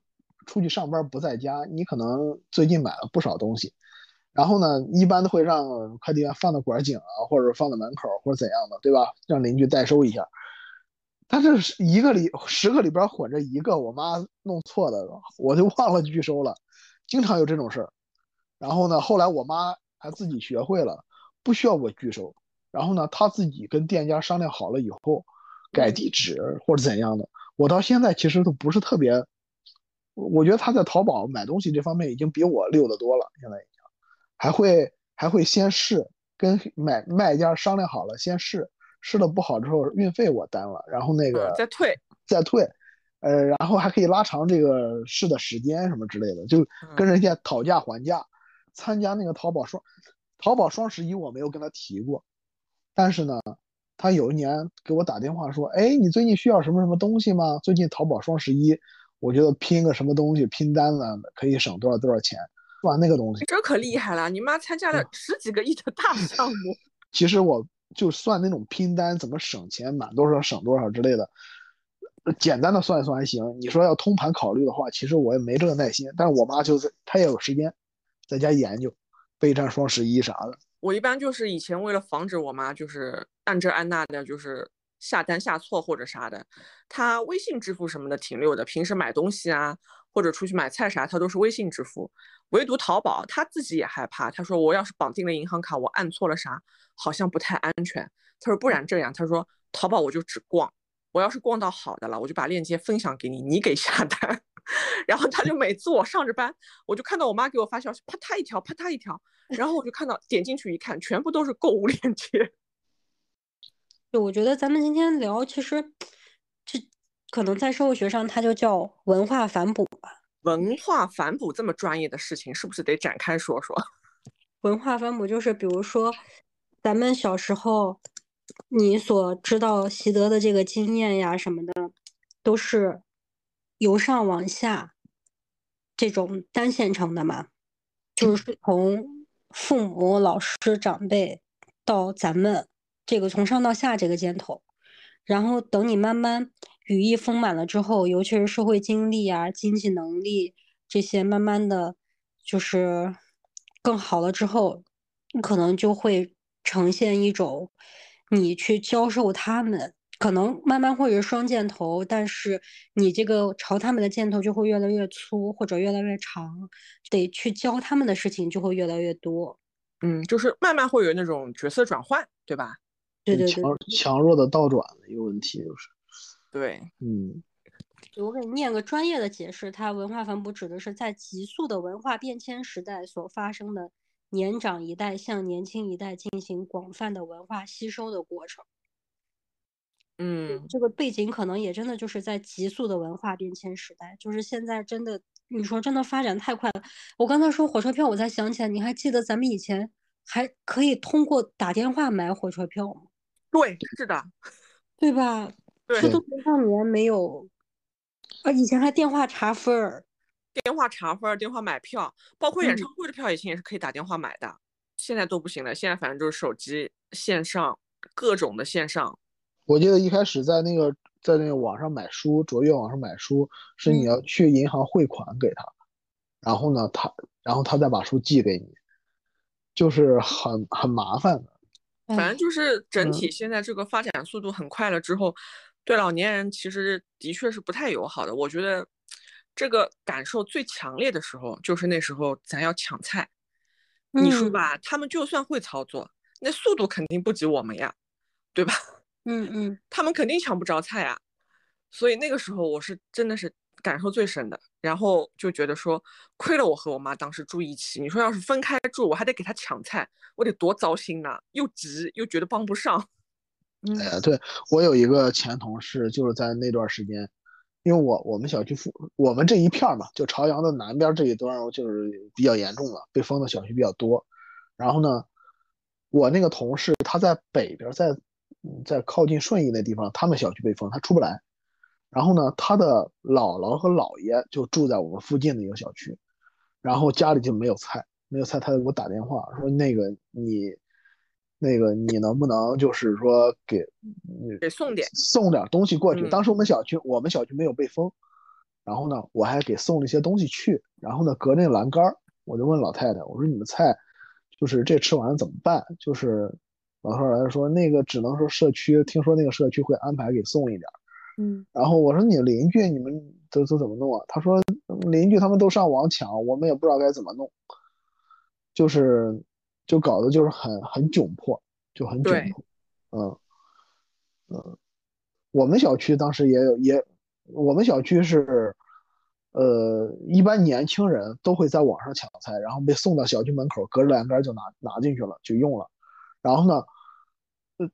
出去上班不在家，你可能最近买了不少东西，然后呢，一般都会让快递员放到管井啊，或者放到门口或者怎样的，对吧？让邻居代收一下。他这是一个里十个里边混着一个，我妈弄错的，我就忘了拒收了，经常有这种事儿。然后呢，后来我妈还自己学会了，不需要我拒收。然后呢，她自己跟店家商量好了以后，改地址或者怎样的，我到现在其实都不是特别。我觉得他在淘宝买东西这方面已经比我溜得多了，现在已经还会还会先试，跟买卖家商量好了先试，试的不好之后运费我担了，然后那个
再退
再退，呃，然后还可以拉长这个试的时间什么之类的，就跟人家讨价还价。参加那个淘宝双淘宝双十一我没有跟他提过，但是呢，他有一年给我打电话说，哎，你最近需要什么什么东西吗？最近淘宝双十一。我觉得拼个什么东西拼单子可以省多少多少钱，哇，那个东西
这可厉害了！你妈参加了十几个亿的大项目。(laughs)
其实我就算那种拼单怎么省钱，满多少省多少之类的，简单的算一算还行。你说要通盘考虑的话，其实我也没这个耐心。但是我妈就是她也有时间在家研究备战双十一啥的。
我一般就是以前为了防止我妈就是按这按那的，就是。下单下错或者啥的，她微信支付什么的挺溜的。平时买东西啊，或者出去买菜啥，他都是微信支付。唯独淘宝，他自己也害怕。他说：“我要是绑定了银行卡，我按错了啥，好像不太安全。”他说：“不然这样，他说淘宝我就只逛，我要是逛到好的了，我就把链接分享给你，你给下单。(laughs) ”然后他就每次我上着班，我就看到我妈给我发消息，啪嗒一条，啪嗒一条，(laughs) 然后我就看到点进去一看，全部都是购物链接。(laughs)
就我觉得咱们今天聊，其实这可能在社会学上，它就叫文化反哺吧。
文化反哺这么专业的事情，是不是得展开说说？(laughs)
文化反哺就是，比如说咱们小时候，你所知道习得的这个经验呀什么的，都是由上往下这种单线程的嘛，就是 (laughs) 从父母、老师、长辈到咱们。这个从上到下这个箭头，然后等你慢慢羽翼丰满了之后，尤其是社会经历啊、经济能力这些，慢慢的就是更好了之后，你可能就会呈现一种你去教授他们，可能慢慢会是双箭头，但是你这个朝他们的箭头就会越来越粗或者越来越长，得去教他们的事情就会越来越多。
嗯，就是慢慢会有那种角色转换，对吧？
对对
对，强强弱的倒转的一个问题就是，
对，
嗯，
我给你念个专业的解释，它文化反哺指的是在急速的文化变迁时代所发生的年长一代向年轻一代进行广泛的文化吸收的过程。
嗯，
这个背景可能也真的就是在急速的文化变迁时代，就是现在真的，你说真的发展太快了。我刚才说火车票，我才想起来，你还记得咱们以前还可以通过打电话买火车票吗？
对，是的，
对吧？
对，
这都多少年没有啊！以前还电话查分儿，
电话查分儿，电话买票，包括演唱会的票，以前也是可以打电话买的。现在都不行了，现在反正就是手机线上各种的线上。
我记得一开始在那个在那个网上买书，卓越网上买书，是你要去银行汇款给他，然后呢，他然后他再把书寄给你，就是很很麻烦的。
反正就是整体现在这个发展速度很快了之后，对老年人其实的确是不太友好的。我觉得这个感受最强烈的时候，就是那时候咱要抢菜，你说吧，他们就算会操作，那速度肯定不及我们呀，对吧？
嗯 (laughs) 嗯，
他们肯定抢不着菜啊。所以那个时候我是真的是感受最深的。然后就觉得说，亏了我和我妈当时住一起。你说要是分开住，我还得给她抢菜，我得多糟心呐！又急又觉得帮不上。
哎呀，对我有一个前同事，就是在那段时间，因为我我们小区附我们这一片嘛，就朝阳的南边这一端就是比较严重了，被封的小区比较多。然后呢，我那个同事他在北边，在在靠近顺义那地方，他们小区被封，他出不来。然后呢，他的姥姥和姥爷就住在我们附近的一个小区，然后家里就没有菜，没有菜，他就给我打电话说：“那个你，那个你能不能就是说给，
给送点
送点东西过去？”当时我们小区我们小区没有被封，然后呢，我还给送了一些东西去，然后呢，隔那栏杆我就问老太太：“我说你们菜，就是这吃完了怎么办？”就是老太太说：“那个只能说社区，听说那个社区会安排给送一点。”
嗯，
然后我说你邻居你们都都怎么弄啊？他说邻居他们都上网抢，我们也不知道该怎么弄，就是就搞得就是很很窘迫，就很窘迫。嗯嗯，我们小区当时也有也，我们小区是呃，一般年轻人都会在网上抢菜，然后被送到小区门口，隔着栏杆就拿拿进去了，就用了。然后呢，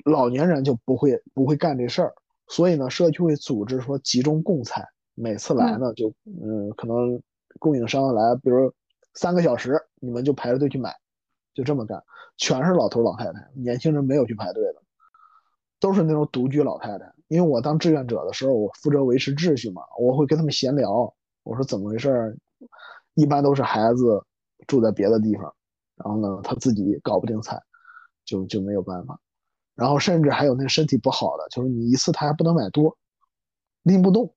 老年人就不会不会干这事儿，所以呢，社区会组织说集中供菜，每次来呢就嗯，可能供应商来，比如三个小时，你们就排着队去买，就这么干，全是老头老太太，年轻人没有去排队的，都是那种独居老太太。因为我当志愿者的时候，我负责维持秩序嘛，我会跟他们闲聊，我说怎么回事？一般都是孩子住在别的地方，然后呢，他自己搞不定菜。就就没有办法，然后甚至还有那身体不好的，就是你一次他还不能买多，拎不动，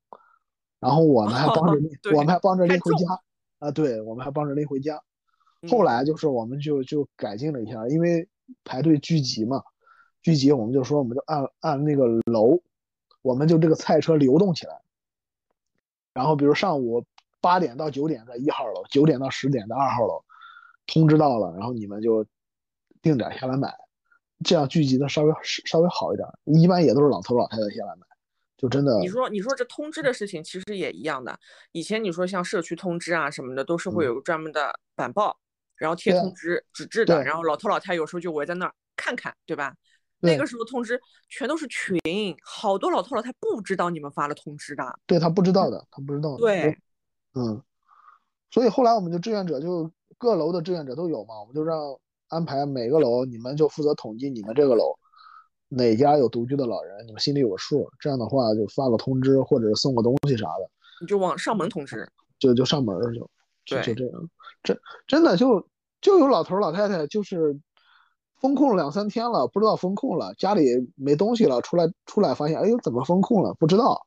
然后我们还帮着 (laughs) 拎，我们还帮着拎回家啊，对，我们还帮着拎回家。后来就是我们就就改进了一下，因为排队聚集嘛，聚集我们就说我们就按按那个楼，我们就这个菜车流动起来，然后比如上午八点到九点在一号楼，九点到十点在二号楼，通知到了，然后你们就定点下来买。这样聚集的稍微稍微好一点，一般也都是老头老太太下来买，就真的。
你说你说这通知的事情其实也一样的，以前你说像社区通知啊什么的，都是会有专门的板报，然后贴通知纸质的，然后老头老太太有时候就围在那儿看看，对吧？那个时候通知全都是群，好多老头老太不知道你们发了通知的，
对他不知道的，他不知道。
对，
嗯，所以后来我们就志愿者就各楼的志愿者都有嘛，我们就让。安排每个楼，你们就负责统计你们这个楼哪家有独居的老人，你们心里有个数。这样的话，就发个通知或者送个东西啥的，
你就往上门通知，
就就上门就就就这样。真真的就就有老头老太太，就是封控两三天了，不知道封控了，家里没东西了，出来出来发现，哎呦，怎么封控了？不知道。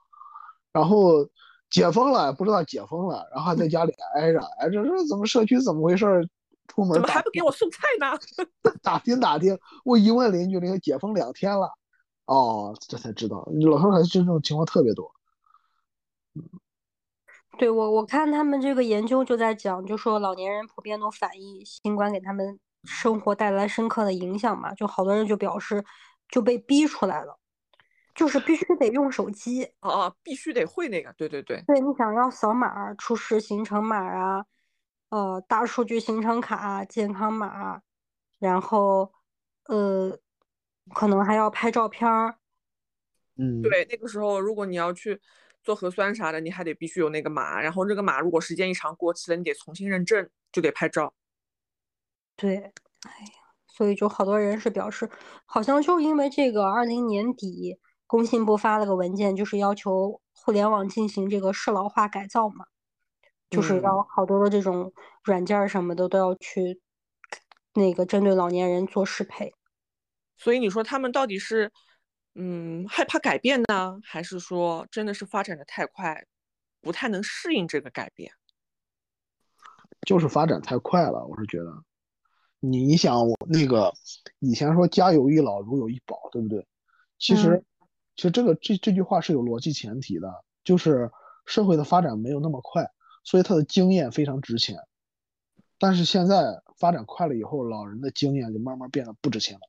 然后解封了，不知道解封了，然后还在家里挨着，哎，这这怎么社区怎么回事？出门
怎么还不给我送菜呢？(laughs)
打听打听，我一问邻居，那个解封两天了，哦，这才知道，老头孩子这种情况特别多。
对我我看他们这个研究就在讲，就说老年人普遍都反映新冠给他们生活带来深刻的影响嘛，就好多人就表示就被逼出来了，就是必须得用手机，
哦哦，必须得会那个，对对对，
对你想要扫码出示行程码啊。呃，大数据行程卡、健康码，然后呃，可能还要拍照片儿。
嗯，
对，那个时候如果你要去做核酸啥的，你还得必须有那个码，然后这个码如果时间一长过期了，你得重新认证，就得拍照。
对，哎呀，所以就好多人是表示，好像就因为这个，二零年底工信部发了个文件，就是要求互联网进行这个适老化改造嘛。就是要好多的这种软件什么的都要去那个针对老年人做适配，
所以你说他们到底是嗯害怕改变呢，还是说真的是发展的太快，不太能适应这个改变？
就是发展太快了，我是觉得，你想我那个以前说家有一老如有一宝，对不对？其实其实这个这这句话是有逻辑前提的，就是社会的发展没有那么快。所以他的经验非常值钱，但是现在发展快了以后，老人的经验就慢慢变得不值钱了。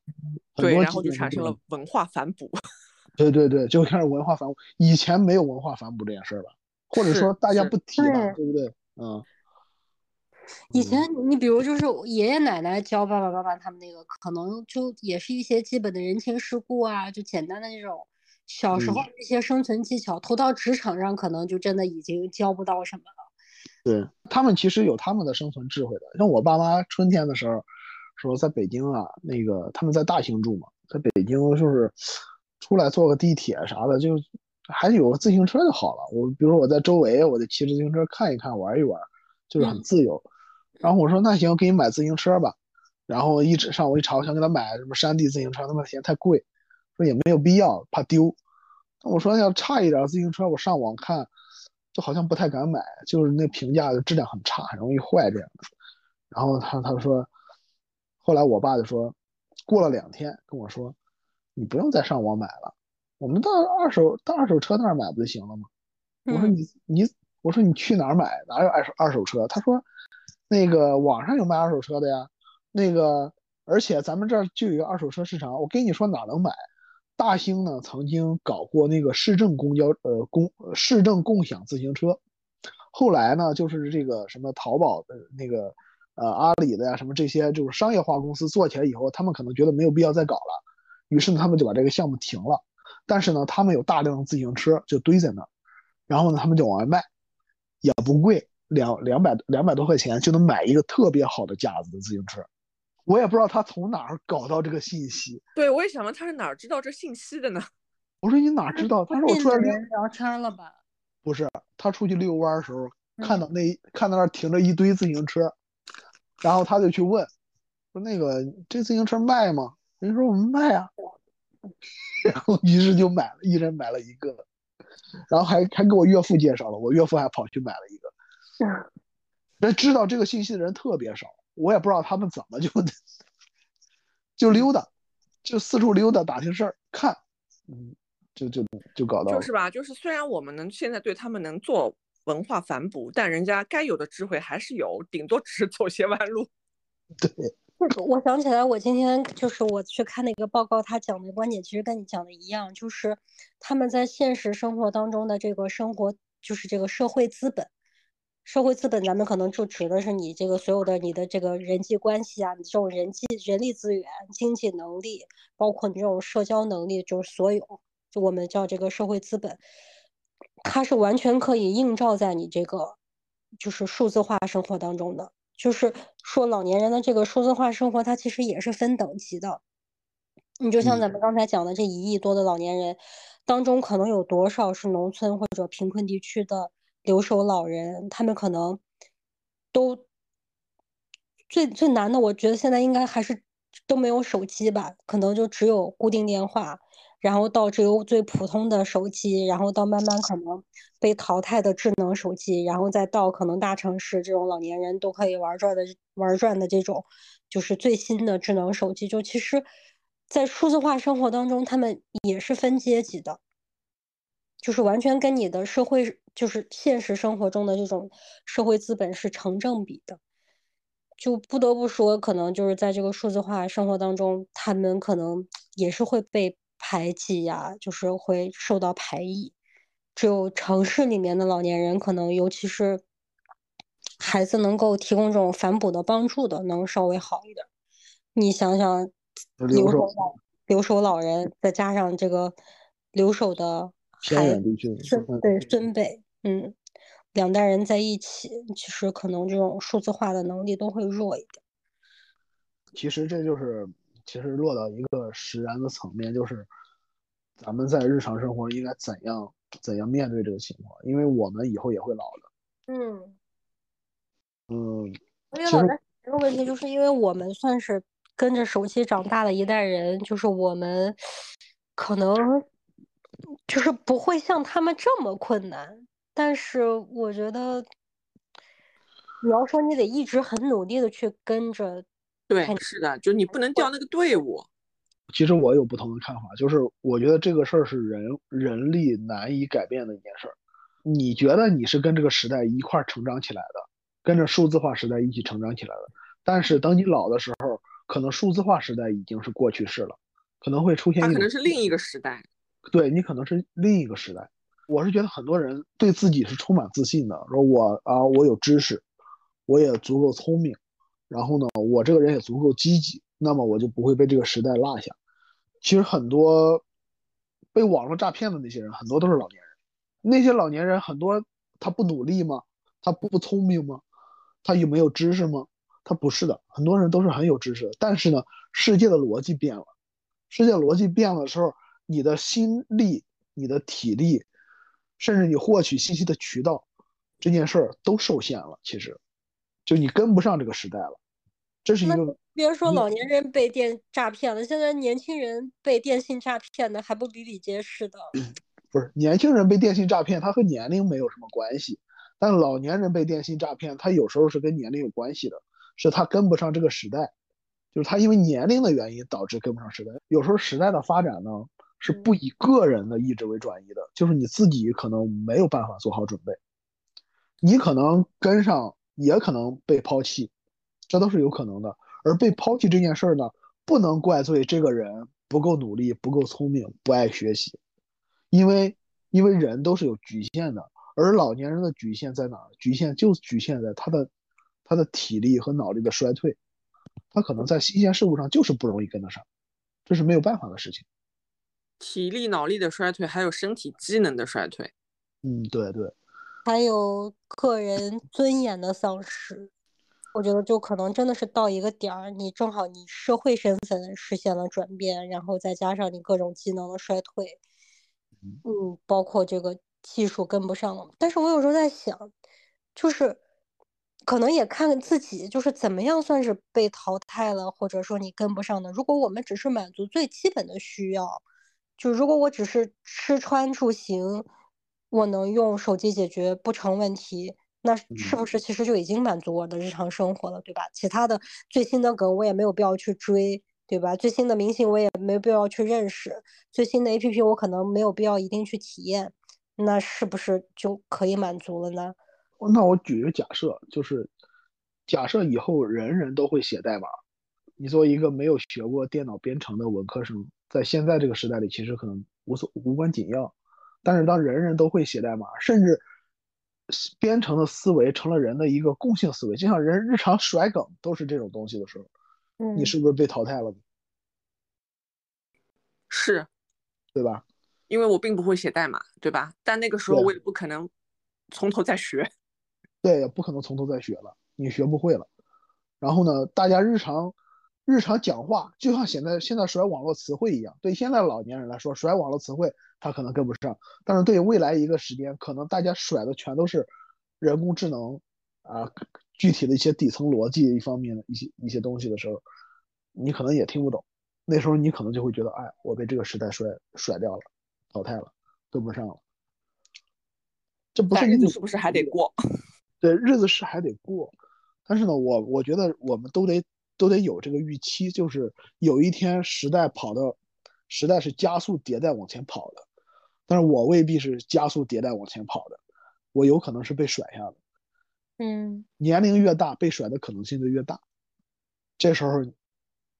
对，然后就产生了文化反哺。(laughs)
对对对，就开始文化反哺。以前没有文化反哺这件事儿吧？或者说大家不提了，对不对？嗯。
以前你比如就是爷爷奶奶教爸爸妈妈他们那个，可能就也是一些基本的人情世故啊，就简单的那种小时候一些生存技巧，投到职场上可能就真的已经教不到什么了。
对他们其实有他们的生存智慧的，像我爸妈春天的时候，说在北京啊，那个他们在大兴住嘛，在北京就是出来坐个地铁啥的，就还有个自行车就好了。我比如说我在周围，我就骑着自行车看一看，玩一玩，就是很自由。然后我说那行，给你买自行车吧。然后一直上午一查，我想给他买什么山地自行车，他们嫌太贵，说也没有必要，怕丢。我说要差一点自行车，我上网看。就好像不太敢买，就是那评价的质量很差，很容易坏这样的。然后他他说，后来我爸就说，过了两天跟我说，你不用再上网买了，我们到二手到二手车那儿买不就行了吗？我说你你我说你去哪儿买？哪有二手二手车？他说，那个网上有卖二手车的呀，那个而且咱们这儿就有一个二手车市场，我跟你说哪能买。大兴呢曾经搞过那个市政公交，呃，公市政共享自行车，后来呢，就是这个什么淘宝的那个呃阿里的呀，什么这些就是商业化公司做起来以后，他们可能觉得没有必要再搞了，于是呢，他们就把这个项目停了。但是呢，他们有大量的自行车就堆在那儿，然后呢，他们就往外卖，也不贵，两两百两百多块钱就能买一个特别好的架子的自行车。我也不知道他从哪儿搞到这个信息。
对，我也想问他是哪儿知道这信息的呢？(laughs)
我说你哪知道？他说我出来
聊天了吧？
不是，他出去遛弯的时候看到那看到那儿停着一堆自行车，然后他就去问，说那个这自行车卖吗？人说我们卖啊。(laughs) 然后于是就买了，一人买了一个，然后还还给我岳父介绍了，我岳父还跑去买了一个。(laughs) 那知道这个信息的人特别少，我也不知道他们怎么就就溜达，就四处溜达打听事儿看，嗯，就就就搞到
就是吧，就是虽然我们能现在对他们能做文化反哺，但人家该有的智慧还是有，顶多只是走些弯路。(laughs)
对。(laughs)
我想起来，我今天就是我去看那个报告，他讲的观点其实跟你讲的一样，就是他们在现实生活当中的这个生活，就是这个社会资本。社会资本，咱们可能就指的是你这个所有的你的这个人际关系啊，你这种人际人力资源、经济能力，包括你这种社交能力，就是所有，就我们叫这个社会资本，它是完全可以映照在你这个就是数字化生活当中的。就是说，老年人的这个数字化生活，它其实也是分等级的。你就像咱们刚才讲的，这一亿多的老年人当中，可能有多少是农村或者贫困地区的留守老人？他们可能都最最难的，我觉得现在应该还是都没有手机吧，可能就只有固定电话。然后到只有最普通的手机，然后到慢慢可能被淘汰的智能手机，然后再到可能大城市这种老年人都可以玩转的玩转的这种，就是最新的智能手机。就其实，在数字化生活当中，他们也是分阶级的，就是完全跟你的社会，就是现实生活中的这种社会资本是成正比的。就不得不说，可能就是在这个数字化生活当中，他们可能也是会被。排挤呀，就是会受到排异。只有城市里面的老年人，可能尤其是孩子，能够提供这种反哺的帮助的，能稍微好一点。你想想，留守老留守老人，再加上这个留守的孩孙，对孙辈，嗯，两代人在一起，其实可能这种数字化的能力都会弱一点。
其实这就是。其实落到一个实然的层面，就是咱们在日常生活应该怎样怎样面对这个情况，因为我们以后也会老的。
嗯
嗯。
因为老的这个问题，就是因为我们算是跟着手机长大的一代人，就是我们可能就是不会像他们这么困难，但是我觉得你要说你得一直很努力的去跟着。
对，是的，就你不能掉那个队伍。
其实我有不同的看法，就是我觉得这个事儿是人人力难以改变的一件事儿。你觉得你是跟这个时代一块儿成长起来的，跟着数字化时代一起成长起来的，但是等你老的时候，可能数字化时代已经是过去式了，可能会出现。它
可能是另一个时代。
对你可能是另一个时代。我是觉得很多人对自己是充满自信的，说我啊，我有知识，我也足够聪明。然后呢，我这个人也足够积极，那么我就不会被这个时代落下。其实很多被网络诈骗的那些人，很多都是老年人。那些老年人很多，他不努力吗？他不聪明吗？他有没有知识吗？他不是的，很多人都是很有知识的。但是呢，世界的逻辑变了，世界逻辑变了的时候，你的心力、你的体力，甚至你获取信息的渠道，这件事儿都受限了。其实。就你跟不上这个时代了，这是一个。
别说老年人被电诈骗了，现在年轻人被电信诈骗的还不比比皆是的。(clears throat)
不是年轻人被电信诈骗，他和年龄没有什么关系，但老年人被电信诈骗，他有时候是跟年龄有关系的，是他跟不上这个时代，就是他因为年龄的原因导致跟不上时代。有时候时代的发展呢，是不以个人的意志为转移的，就是你自己可能没有办法做好准备，你可能跟上。也可能被抛弃，这都是有可能的。而被抛弃这件事儿呢，不能怪罪这个人不够努力、不够聪明、不爱学习，因为因为人都是有局限的。而老年人的局限在哪儿？局限就局限在他的他的体力和脑力的衰退，他可能在新鲜事物上就是不容易跟得上，这是没有办法的事情。
体力、脑力的衰退，还有身体机能的衰退。
嗯，对对。
还有个人尊严的丧失，我觉得就可能真的是到一个点儿，你正好你社会身份实现了转变，然后再加上你各种技能的衰退，嗯，包括这个技术跟不上了。但是我有时候在想，就是可能也看自己，就是怎么样算是被淘汰了，或者说你跟不上的。如果我们只是满足最基本的需要，就如果我只是吃穿住行。我能用手机解决不成问题，那是不是其实就已经满足我的日常生活了，对吧？其他的最新的梗我也没有必要去追，对吧？最新的明星我也没必要去认识，最新的 APP 我可能没有必要一定去体验，那是不是就可以满足了呢？
那我举个假设，就是假设以后人人都会写代码，你作为一个没有学过电脑编程的文科生，在现在这个时代里，其实可能无所无关紧要。但是当人人都会写代码，甚至编程的思维成了人的一个共性思维，就像人日常甩梗都是这种东西的时候，你是不是被淘汰了？
是，
对吧？
因为我并不会写代码，对吧？但那个时候我也不可能从头再学，
对，也不可能从头再学了，你学不会了。然后呢，大家日常。日常讲话就像现在现在甩网络词汇一样，对现在老年人来说，甩网络词汇他可能跟不上，但是对未来一个时间，可能大家甩的全都是人工智能啊，具体的一些底层逻辑一方面的一些一些东西的时候，你可能也听不懂。那时候你可能就会觉得，哎，我被这个时代甩甩掉了，淘汰了，跟不上了。这不是
日子是不是还得过？
对，日子是还得过，但是呢，我我觉得我们都得。都得有这个预期，就是有一天时代跑到，时代是加速迭代往前跑的，但是我未必是加速迭代往前跑的，我有可能是被甩下的。
嗯，
年龄越大，被甩的可能性就越大。这时候，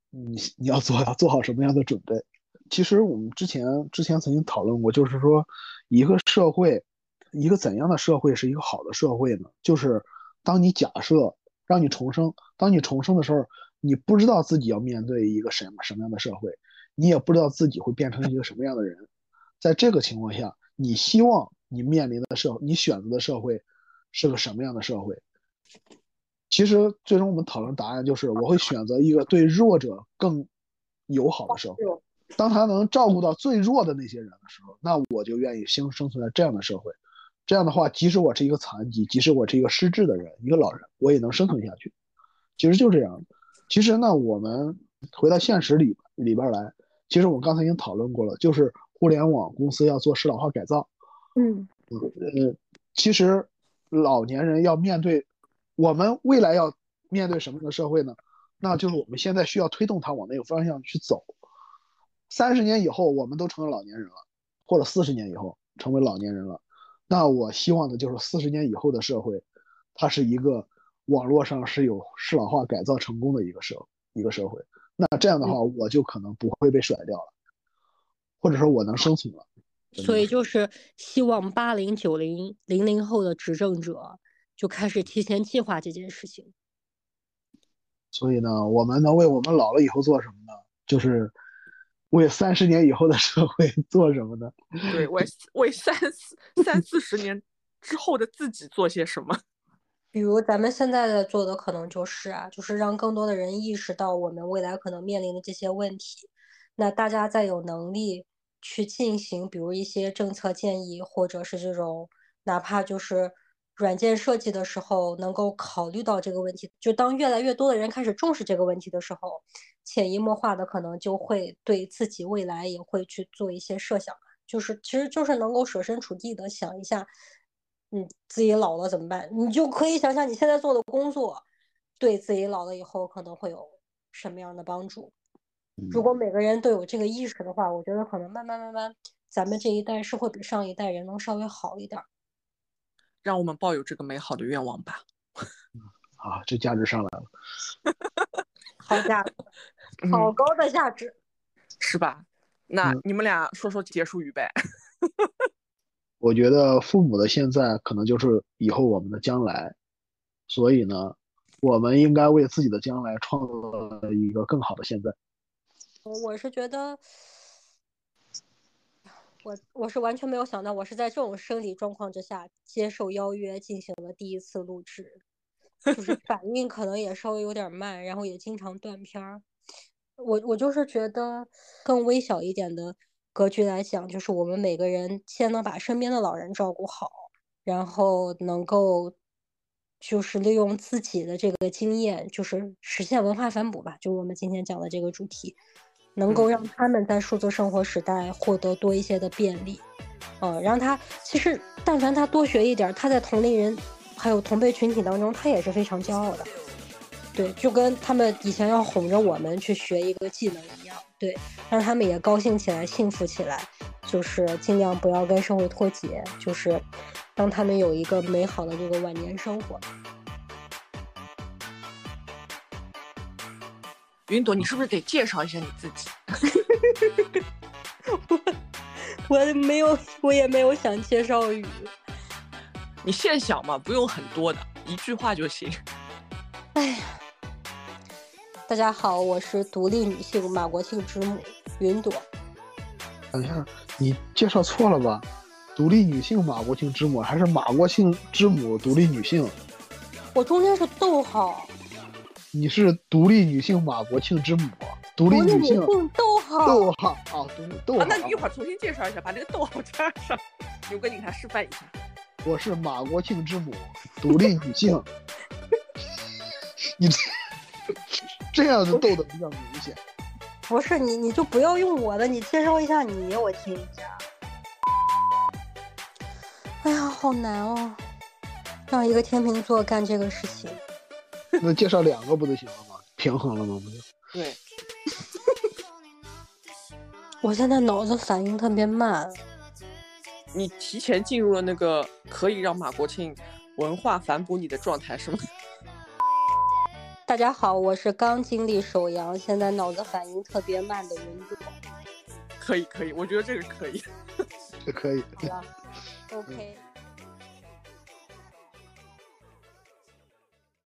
你你要做要做好什么样的准备？其实我们之前之前曾经讨论过，就是说一个社会，一个怎样的社会是一个好的社会呢？就是当你假设让你重生，当你重生的时候。你不知道自己要面对一个什么什么样的社会，你也不知道自己会变成一个什么样的人，在这个情况下，你希望你面临的社会，你选择的社会是个什么样的社会？其实最终我们讨论答案就是，我会选择一个对弱者更友好的社会。当他能照顾到最弱的那些人的时候，那我就愿意生生存在这样的社会。这样的话，即使我是一个残疾，即使我是一个失智的人，一个老人，我也能生存下去。其实就这样。其实呢，我们回到现实里里边来，其实我刚才已经讨论过了，就是互联网公司要做适老化改造。
嗯
呃，其实老年人要面对，我们未来要面对什么样的社会呢？那就是我们现在需要推动它往那个方向去走。三十年以后，我们都成了老年人了，或者四十年以后成为老年人了，那我希望的就是四十年以后的社会，它是一个。网络上是有适老化改造成功的一个社一个社会，那这样的话，我就可能不会被甩掉了，或者说我能生存了。
所以就是希望八零九零零零后的执政者就开始提前计划这件事情。
所以呢，我们能为我们老了以后做什么呢？就是为三十年以后的社会 (laughs) 做什么呢？
对，为为三四三四十年之后的自己做些什么？
比如咱们现在在做的可能就是啊，就是让更多的人意识到我们未来可能面临的这些问题。那大家再有能力去进行，比如一些政策建议，或者是这种哪怕就是软件设计的时候，能够考虑到这个问题。就当越来越多的人开始重视这个问题的时候，潜移默化的可能就会对自己未来也会去做一些设想。就是其实就是能够设身处地的想一下。嗯，自己老了怎么办？你就可以想想你现在做的工作，对自己老了以后可能会有什么样的帮助。如果每个人都有这个意识的话，我觉得可能慢慢慢慢，咱们这一代是会比上一代人能稍微好一点。
让我们抱有这个美好的愿望吧。
啊，这价值上来了。(laughs)
好价值，(laughs) 好高的价值，
是吧？那你们俩说说结束语呗。
我觉得父母的现在可能就是以后我们的将来，所以呢，我们应该为自己的将来创造一个更好的现在。
我我是觉得，我我是完全没有想到，我是在这种生理状况之下接受邀约进行了第一次录制，就是反应可能也稍微有点慢，然后也经常断片儿。我我就是觉得更微小一点的格局来讲，就是我们每个人先能把身边的老人照顾好，然后能够就是利用自己的这个经验，就是实现文化反哺吧，就我们今天讲的这个主题，能够让他们在数字生活时代获得多一些的便利，嗯，让他其实但凡他多学一点，他在同龄人还有同辈群体当中，他也是非常骄傲的。对，就跟他们以前要哄着我们去学一个技能一样，对，让他们也高兴起来、幸福起来，就是尽量不要跟社会脱节，就是让他们有一个美好的这个晚年生活。
云朵，你是不是得介绍一下你自己？(laughs)
我我没有，我也没有想介绍语。
你现想嘛，不用很多的，一句话就行。(laughs)
哎呀。大家好，我是独立女性马国庆之母云朵。
等一下，你介绍错了吧？独立女性马国庆之母还是马国庆之母独立女性？
我中间是逗号。
你是独立女性马国庆之母，独立女性
逗号
逗号啊，逗号。
那你一会儿重新介绍一下，把这个逗号加上。牛哥，你给他示范一下。
我是马国庆之母，独立女性。(laughs) 你。这样子斗的比较明显，
不是你，你就不要用我的，你介绍一下你，我听一下。哎呀，好难哦，让一个天秤座干这个事情。(laughs)
那介绍两个不就行了吗？平衡了吗？不就？
对。(laughs)
我现在脑子反应特别慢。
你提前进入了那个可以让马国庆文化反哺你的状态，是吗？
大家好，我是刚经历手阳，现在脑子反应特别慢的云朵。
可以可以，我觉得这个可以，
这可以。
好了，(laughs) OK。